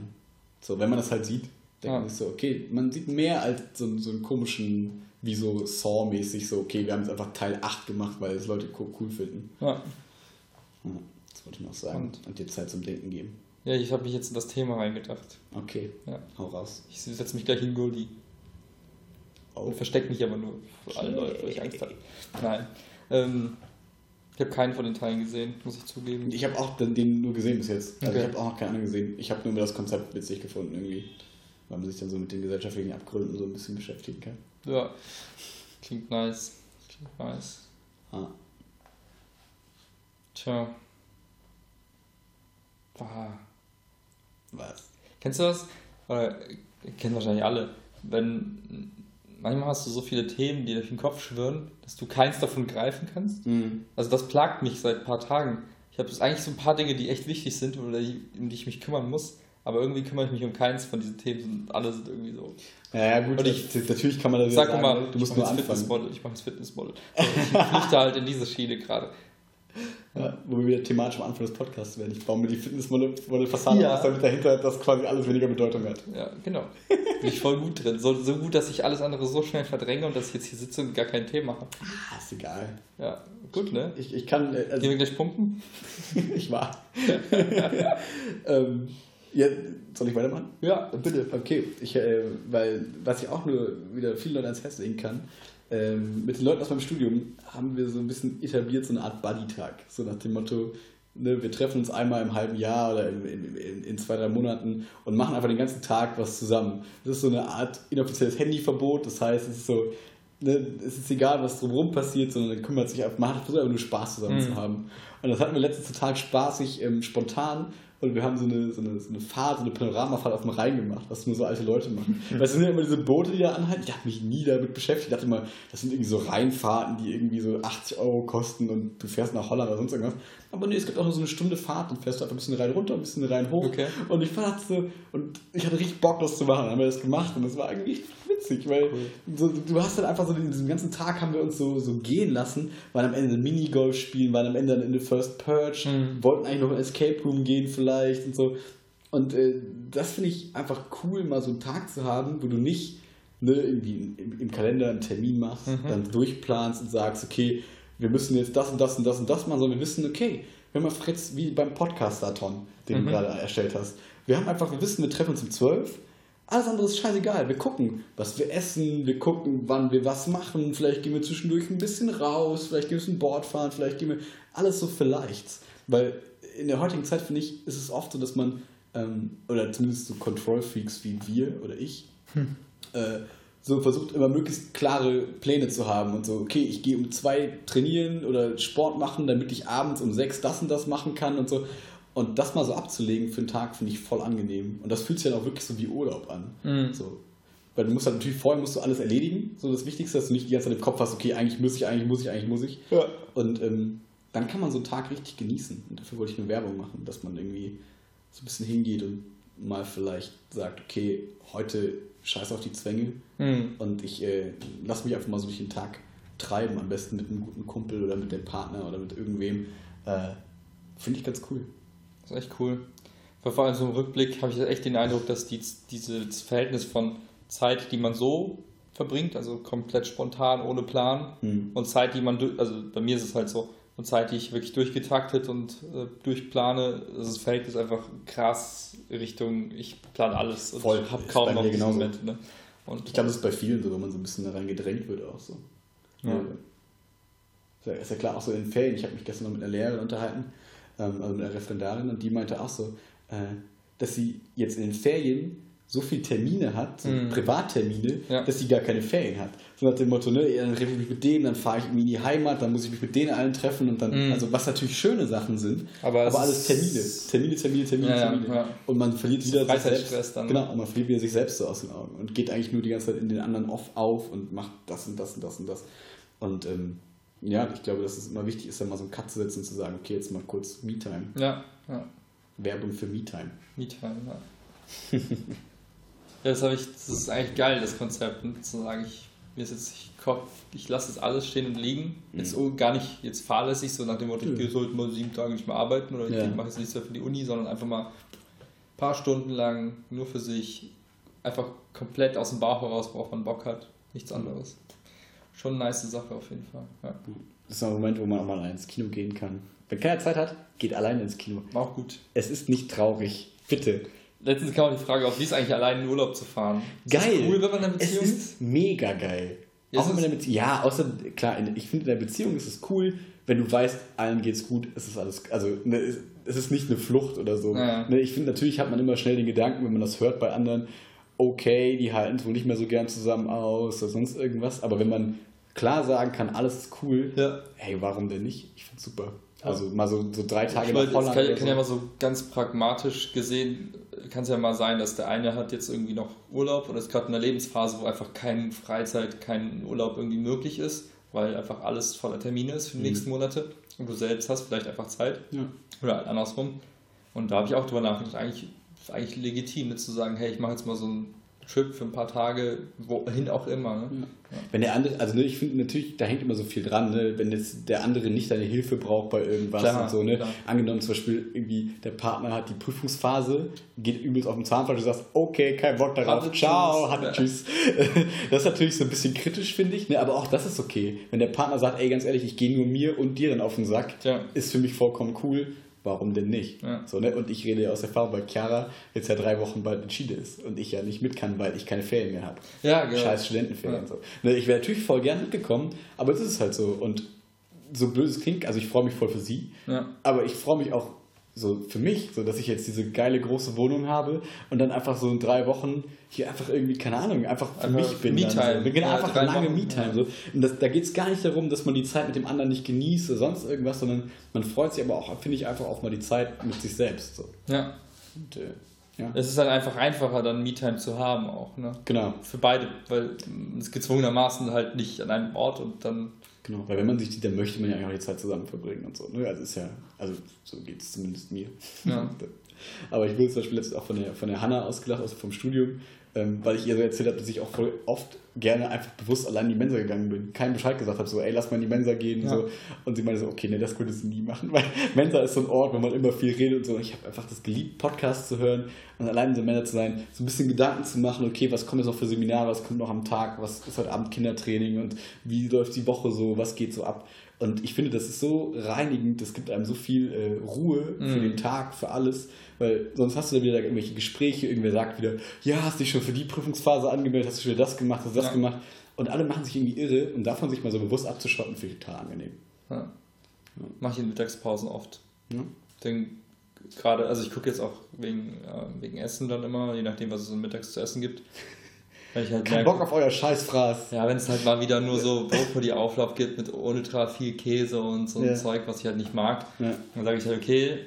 So, wenn man das halt sieht, denkt ja. man sich so, okay, man sieht mehr als so, so einen komischen wie so Saw-mäßig, so, okay, wir haben jetzt einfach Teil 8 gemacht, weil es Leute cool finden. Ja. Das wollte ich noch sagen. Und, und dir Zeit zum Denken geben. Ja, ich habe mich jetzt in das Thema reingedacht. Okay. Ja. Hau raus. Ich setze mich gleich in Guldi. Oh. Und verstecke mich aber nur für alle Leute, weil ich Angst habe. Nein. Ähm, ich habe keinen von den Teilen gesehen, muss ich zugeben. Ich habe auch den nur gesehen bis jetzt. Also okay. ich habe auch noch keinen gesehen. Ich habe nur das Konzept witzig gefunden irgendwie. Weil man sich dann so mit den gesellschaftlichen Abgründen so ein bisschen beschäftigen kann. Ja, klingt nice. Klingt nice. Ah. Tja. Ah. Was? Kennst du das? Oder kennen wahrscheinlich alle. Wenn manchmal hast du so viele Themen, die durch den Kopf schwirren, dass du keins davon greifen kannst. Mhm. Also das plagt mich seit ein paar Tagen. Ich habe eigentlich so ein paar Dinge, die echt wichtig sind oder um die ich mich kümmern muss. Aber irgendwie kümmere ich mich um keins von diesen Themen und alle sind irgendwie so. Ja, ja gut, ich, das, natürlich kann man das sag sagen, mal, du musst nur anfangen. Fitnessmodel, ich mache das Fitnessmodel. ich flüchte halt in diese Schiene gerade. Ja, wo wir wieder thematisch am Anfang des Podcasts werden. Ich baue mir die Fitnessmodel-Fassade ja. aus, damit dahinter das quasi alles weniger Bedeutung hat. Ja, genau. Bin ich voll gut drin. So, so gut, dass ich alles andere so schnell verdränge und dass ich jetzt hier sitze und gar kein Thema habe. Ah, ist egal. Ja, gut, ne? Ich, ich kann. Äh, also, Gehen wir gleich pumpen? ich war. ähm, ja, soll ich weitermachen? Ja, bitte. Okay, ich, äh, weil was ich auch nur wieder vielen Leuten ans Herz legen kann, ähm, mit den Leuten aus meinem Studium haben wir so ein bisschen etabliert, so eine Art Buddy-Tag. So nach dem Motto, ne, wir treffen uns einmal im halben Jahr oder in, in, in, zwei, drei Monaten und machen einfach den ganzen Tag was zusammen. Das ist so eine Art inoffizielles Handyverbot, das heißt, es ist so, ne, es ist egal, was drumherum passiert, sondern man kümmert sich einfach, man hat versucht einfach nur Spaß zusammen mhm. zu haben. Und das hatten wir letztens total spaßig, ähm, spontan und wir haben so eine, so eine, so eine Fahrt, so eine Panoramafahrt auf dem Rhein gemacht, was nur so alte Leute machen. Weil es sind ja immer diese Boote, die da anhalten. Ich habe mich nie damit beschäftigt. Ich dachte immer, das sind irgendwie so Rheinfahrten, die irgendwie so 80 Euro kosten und du fährst nach Holland oder sonst irgendwas. Aber nee, es gibt auch nur so eine Stunde Fahrt und fährst du einfach ein bisschen rein runter, ein bisschen rein hoch. Okay. Und ich fand so, und ich hatte richtig Bock, das zu machen. Dann haben wir das gemacht und das war eigentlich witzig, weil cool. so, du hast dann einfach so, diesen ganzen Tag haben wir uns so, so gehen lassen, waren am Ende Minigolf spielen, waren am Ende dann in der First Purge, mhm. wollten eigentlich noch in Escape Room gehen vielleicht und so. Und äh, das finde ich einfach cool, mal so einen Tag zu haben, wo du nicht ne, irgendwie im, im Kalender einen Termin machst, mhm. dann durchplanst und sagst, okay, wir müssen jetzt das und das und das und das machen, sondern wir wissen, okay, wir haben einfach jetzt wie beim Podcastathon, den mhm. du gerade erstellt hast. Wir haben einfach, wir wissen, wir treffen uns um 12 alles andere ist scheißegal. Wir gucken, was wir essen, wir gucken, wann wir was machen. Vielleicht gehen wir zwischendurch ein bisschen raus, vielleicht gehen wir ein Board fahren, vielleicht gehen wir. Alles so vielleicht. Weil in der heutigen Zeit, finde ich, ist es oft so, dass man, ähm, oder zumindest so Control-Freaks wie wir oder ich, hm. äh, so versucht immer möglichst klare Pläne zu haben und so, okay, ich gehe um zwei trainieren oder Sport machen, damit ich abends um sechs das und das machen kann und so. Und das mal so abzulegen für einen Tag finde ich voll angenehm. Und das fühlt sich dann auch wirklich so wie Urlaub an. Mhm. So. Weil du musst halt natürlich vorher musst du alles erledigen. So das Wichtigste, dass du nicht die ganze Zeit im Kopf hast, okay, eigentlich muss ich, eigentlich muss ich, eigentlich muss ich. Ja. Und ähm, dann kann man so einen Tag richtig genießen. Und dafür wollte ich eine Werbung machen, dass man irgendwie so ein bisschen hingeht und mal vielleicht sagt, okay, heute scheiß auf die Zwänge mhm. und ich äh, lass mich einfach mal so durch den Tag treiben, am besten mit einem guten Kumpel oder mit dem Partner oder mit irgendwem. Äh, Finde ich ganz cool. Das ist echt cool. Vor allem so im Rückblick habe ich echt den Eindruck, dass die, dieses Verhältnis von Zeit, die man so verbringt, also komplett spontan, ohne Plan, mhm. und Zeit, die man, also bei mir ist es halt so, und Zeit, die ich wirklich durchgetaktet und äh, durchplane, das Verhältnis einfach krass Richtung, ich plane alles und Voll. habe kaum noch diesen Moment. Ne? Und ich glaube, das ist bei vielen so, wenn man so ein bisschen da rein gedrängt wird auch so. Ja. ja. Ist ja klar, auch so in Ferien, ich habe mich gestern noch mit einer Lehrerin unterhalten, ähm, also eine Referendarin, und die meinte auch so, äh, dass sie jetzt in den Ferien so viele Termine hat, so mm. Privattermine, ja. dass sie gar keine Ferien hat. So nach dem Motto, ne, dann treffe ich mich mit denen, dann fahre ich in die Heimat, dann muss ich mich mit denen allen treffen und dann, mm. also was natürlich schöne Sachen sind, aber, aber alles Termine. Termine, Termine, Termine, ja, Termine. Ja, und man verliert wieder sich selbst. Dann. Genau, und man verliert wieder sich selbst so aus den Augen und geht eigentlich nur die ganze Zeit in den anderen off auf und macht das und das und das und das. Und ähm, ja, ich glaube, dass es immer wichtig ist, dann mal so einen Cut zu setzen und zu sagen, okay, jetzt mal kurz Me-Time. Ja, ja. Werbung für Me-Time. Me-Time, ja. ja, das habe ich, das ist eigentlich geil, das Konzept, ne? zu sagen, ich, mir ist jetzt, ich, ich lasse das alles stehen und liegen. Mhm. Jetzt oh, gar nicht jetzt fahrlässig, so nach dem Motto, ich sollte mal sieben Tage nicht mehr arbeiten oder ja. ich mache jetzt nichts mehr für die Uni, sondern einfach mal ein paar Stunden lang nur für sich, einfach komplett aus dem Bauch heraus, worauf man Bock hat, nichts anderes schon eine nice Sache auf jeden Fall. Ja. Das ist ein Moment, wo man auch mal ins Kino gehen kann. Wenn keiner Zeit hat, geht alleine ins Kino. Auch gut. Es ist nicht traurig. Bitte. Letztens kam auch die Frage auf, wie ist eigentlich allein in Urlaub zu fahren? Ist geil. cool, wenn man in einer Beziehung es ist? Mega geil. Ja, auch in einer Beziehung. Ja, außer, klar, ich finde in der Beziehung ist es cool, wenn du weißt, allen geht's gut, es ist alles, also ne, es ist nicht eine Flucht oder so. Ja. Ne, ich finde, natürlich hat man immer schnell den Gedanken, wenn man das hört bei anderen, okay, die halten es wohl nicht mehr so gern zusammen aus oder sonst irgendwas, aber wenn man klar sagen kann, alles ist cool, ja. hey, warum denn nicht? Ich finde super. Also mal so, so drei Tage nach Holland. Kann, kann so. ja mal so ganz pragmatisch gesehen, kann es ja mal sein, dass der eine hat jetzt irgendwie noch Urlaub oder ist gerade in einer Lebensphase, wo einfach keine Freizeit, kein Urlaub irgendwie möglich ist, weil einfach alles voller Termine ist für die mhm. nächsten Monate und du selbst hast vielleicht einfach Zeit. Ja. Oder halt andersrum. Und da habe ich auch drüber nachgedacht, eigentlich, eigentlich legitim, zu sagen, hey, ich mache jetzt mal so ein Trip für ein paar Tage, wohin auch immer. Ne? Ja. Wenn der andere, also ne, ich finde natürlich, da hängt immer so viel dran, ne? wenn jetzt der andere nicht deine Hilfe braucht bei irgendwas klar, und so. Ne? Angenommen zum Beispiel irgendwie der Partner hat die Prüfungsphase, geht übelst auf den Zahnfleisch und du sagst, okay, kein Bock darauf, hatte ciao, tschüss. hatte ja. tschüss. Das ist natürlich so ein bisschen kritisch, finde ich, ne? aber auch das ist okay. Wenn der Partner sagt, ey, ganz ehrlich, ich gehe nur mir und dir dann auf den Sack, ja. ist für mich vollkommen cool warum denn nicht? Ja. So, ne? Und ich rede ja aus Erfahrung, weil Chiara jetzt ja drei Wochen bald in Chile ist und ich ja nicht mit kann, weil ich keine Ferien mehr habe. Ja, genau. Scheiß Studentenferien. Ja. So. Ne, ich wäre natürlich voll gern mitgekommen, aber es ist halt so. Und so blöd es klingt, also ich freue mich voll für sie, ja. aber ich freue mich auch so für mich, so dass ich jetzt diese geile große Wohnung habe und dann einfach so in drei Wochen hier einfach irgendwie, keine Ahnung, einfach für einfach mich bin. Me-Time. So. Genau, ja, einfach lange Me-Time. Ja. So. Und das, da geht es gar nicht darum, dass man die Zeit mit dem anderen nicht genießt oder sonst irgendwas, sondern man freut sich aber auch, finde ich, einfach auch mal die Zeit mit sich selbst. So. Ja. Und, äh, ja. Es ist halt einfach einfacher, dann Me-Time zu haben auch. Ne? Genau. Für beide, weil es gezwungenermaßen halt nicht an einem Ort und dann. Genau, weil wenn man sich sieht, dann möchte man ja auch die Zeit zusammen verbringen und so. Ne? Also ist ja, also so geht es zumindest mir. Ja. Aber ich wurde zum Beispiel letztens auch von der, von der Hanna ausgelacht, also vom Studium, ähm, weil ich ihr so erzählt habe, dass ich auch voll oft gerne einfach bewusst allein in die Mensa gegangen bin. Keinen Bescheid gesagt habe, so, ey, lass mal in die Mensa gehen. Ja. So. Und sie meinte so, okay, nee, das könnte sie nie machen, weil Mensa ist so ein Ort, wo man immer viel redet und so. Und ich habe einfach das geliebt, Podcasts zu hören und allein in der Mensa zu sein, so ein bisschen Gedanken zu machen, okay, was kommt jetzt noch für Seminare, was kommt noch am Tag, was ist heute Abend Kindertraining und wie läuft die Woche so, was geht so ab. Und ich finde, das ist so reinigend, das gibt einem so viel äh, Ruhe für mm. den Tag, für alles. Weil sonst hast du da wieder irgendwelche Gespräche, irgendwer sagt wieder, ja, hast dich schon für die Prüfungsphase angemeldet, hast du schon wieder das gemacht, hast du das ja. gemacht. Und alle machen sich irgendwie irre und davon sich mal so bewusst abzuschotten, finde ich total angenehm. Ja. ja. Mache ich in Mittagspausen oft. Ja. Denn gerade, also ich gucke jetzt auch wegen, äh, wegen Essen dann immer, je nachdem, was es mittags zu essen gibt. Weil ich halt Kein merke, Bock auf euer Scheißfraß. Ja, wenn es halt mal wieder nur so Brokkoli-Auflauf gibt mit ultra viel Käse und so ja. ein Zeug, was ich halt nicht mag, ja. dann sage ich halt, okay,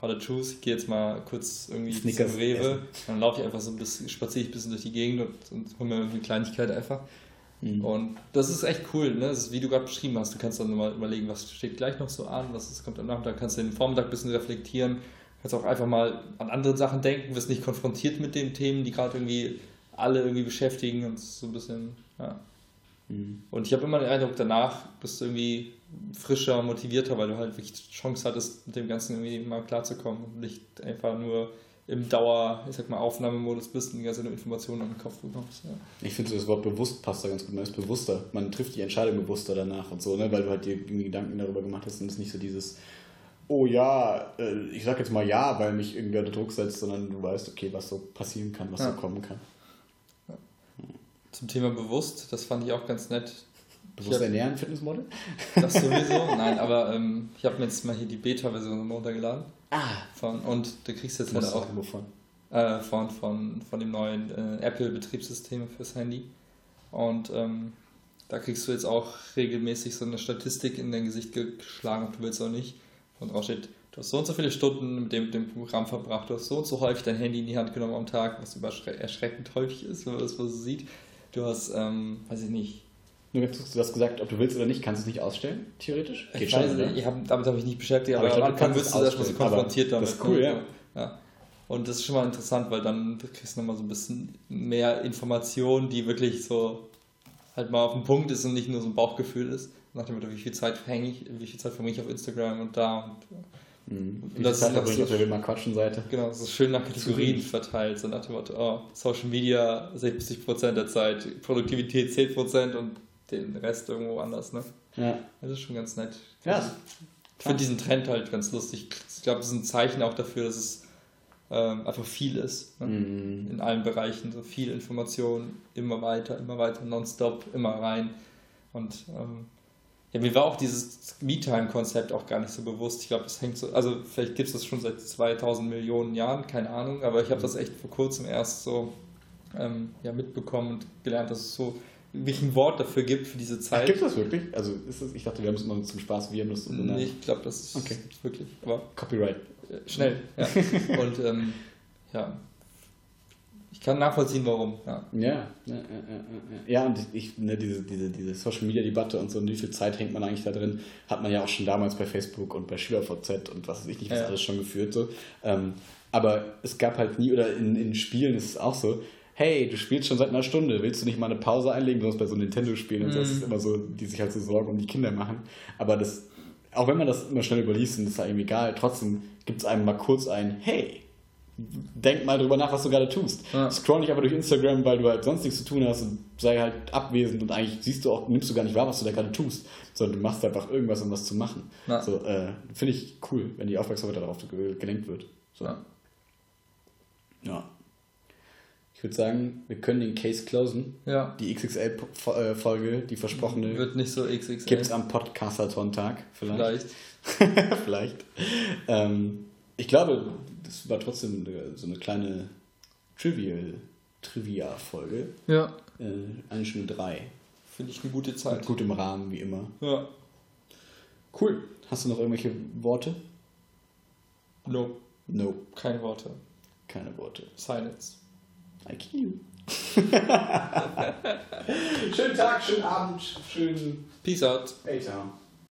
Order Choose, ich gehe jetzt mal kurz irgendwie Snickers zum Rewe, essen. dann laufe ich einfach so ein bisschen, spaziere ich ein bisschen durch die Gegend und, und hole mir eine Kleinigkeit einfach. Mhm. Und das ist echt cool, ne? Das ist, wie du gerade beschrieben hast. Du kannst dann mal überlegen, was steht gleich noch so an, was ist, kommt am Nachmittag, kannst du den Vormittag ein bisschen reflektieren, kannst auch einfach mal an andere Sachen denken, wirst nicht konfrontiert mit den Themen, die gerade irgendwie alle irgendwie beschäftigen und so ein bisschen, ja. Mhm. Und ich habe immer den Eindruck, danach bist du irgendwie frischer, motivierter, weil du halt wirklich die Chance hattest, mit dem Ganzen irgendwie mal klarzukommen und nicht einfach nur im Dauer, ich sag mal, Aufnahmemodus bist und die ganze Informationen im Kopf bekommst. Ja. Ich finde, das Wort bewusst passt da ganz gut. Man ist bewusster. Man trifft die Entscheidung bewusster danach und so, ne? weil du halt dir irgendwie Gedanken darüber gemacht hast und es nicht so dieses, oh ja, äh, ich sag jetzt mal ja, weil mich irgendwer unter Druck setzt, sondern du weißt, okay, was so passieren kann, was ja. so kommen kann. Zum Thema bewusst, das fand ich auch ganz nett. Bewusst ernähren, Fitnessmodel? Das sowieso, nein, aber ähm, ich habe mir jetzt mal hier die Beta-Version runtergeladen. Ah. Von, und du kriegst jetzt halt auch. Wovon? Äh, von, von, von dem neuen äh, Apple-Betriebssystem fürs Handy. Und ähm, da kriegst du jetzt auch regelmäßig so eine Statistik in dein Gesicht geschlagen, ob du willst oder nicht. Und drauf steht, du hast so und so viele Stunden mit dem, mit dem Programm verbracht, du hast so und so häufig dein Handy in die Hand genommen am Tag, was erschreckend häufig ist, wenn man das so sieht. Du hast, ähm, weiß ich nicht, nur du hast gesagt, ob du willst oder nicht, kannst du es nicht ausstellen, theoretisch? Geht ich schon, weiß, oder? ich hab, damit habe ich nicht beschäftigt, aber, aber ich glaub, am wirst du erstmal so konfrontiert damit. Das ist cool, ja. ja. Und das ist schon mal interessant, weil dann kriegst du nochmal so ein bisschen mehr Informationen, die wirklich so halt mal auf dem Punkt ist und nicht nur so ein Bauchgefühl ist. Nach dem Motto, wie viel Zeit hänge ich, wie viel Zeit verbringe ich auf Instagram und da und Mhm. Und das Zeit verbringe ich auf der Will quatschen Seite. Genau, ist schön nach Kategorien verteilt. So nach dem Motto, oh, Social Media 60% der Zeit, Produktivität 10% und den Rest irgendwo anders, ne? Ja. Das ist schon ganz nett. Ja. Ich finde diesen Trend halt ganz lustig. Ich glaube, das ist ein Zeichen auch dafür, dass es ähm, einfach viel ist. Ne? Mhm. In allen Bereichen. So viel Information, immer weiter, immer weiter, nonstop, immer rein. Und ähm, ja, mir war auch dieses Me-Time-Konzept auch gar nicht so bewusst. Ich glaube, es hängt so, also vielleicht gibt es das schon seit 2000 Millionen Jahren, keine Ahnung, aber ich habe das echt vor kurzem erst so ähm, ja, mitbekommen und gelernt, dass es so wirklich ein Wort dafür gibt für diese Zeit. gibt es das wirklich? Also ist das, ich dachte, wir haben es immer zum Spaß, wir haben das so genannt. Nee, ich glaube, das ist okay. wirklich. Aber Copyright. Äh, schnell, ja. Und ähm, ja, ich kann nachvollziehen, warum. Ja, ja, ja, ja, ja, und ich, ne, diese, diese, diese Social Media Debatte und so, und wie viel Zeit hängt man eigentlich da drin, hat man ja auch schon damals bei Facebook und bei SchülerVZ und was weiß ich nicht, was ja. alles schon geführt. So. Ähm, aber es gab halt nie, oder in, in Spielen ist es auch so, hey, du spielst schon seit einer Stunde, willst du nicht mal eine Pause einlegen? Besonders bei so Nintendo-Spielen und so, das ist mhm. immer so, die sich halt so Sorgen um die Kinder machen. Aber das, auch wenn man das immer schnell überliest und das ist irgendwie egal, trotzdem gibt es einem mal kurz ein, hey, denk mal drüber nach, was du gerade tust. Ja. Scroll nicht einfach durch Instagram, weil du halt sonst nichts zu tun hast und sei halt abwesend und eigentlich siehst du auch, nimmst du gar nicht wahr, was du da gerade tust, sondern du machst einfach irgendwas, um was zu machen. Ja. So, äh, finde ich cool, wenn die Aufmerksamkeit darauf gelenkt wird. So. Ja. ja. Ich würde sagen, wir können den Case closen. Ja. Die XXL-Folge, die versprochene. Wird nicht so XXL. Gibt es am Podcastathon-Tag, vielleicht. Vielleicht. vielleicht. Ähm, ich glaube, das war trotzdem so eine kleine Trivial, Trivia-Folge. Ja. Äh, eine Stunde drei. Finde ich eine gute Zeit. gut im Rahmen, wie immer. Ja. Cool. Hast du noch irgendwelche Worte? No. No. Keine Worte. Keine Worte. Silence. I kill you. schönen Tag, schönen Abend, schönen Peace out. Hey.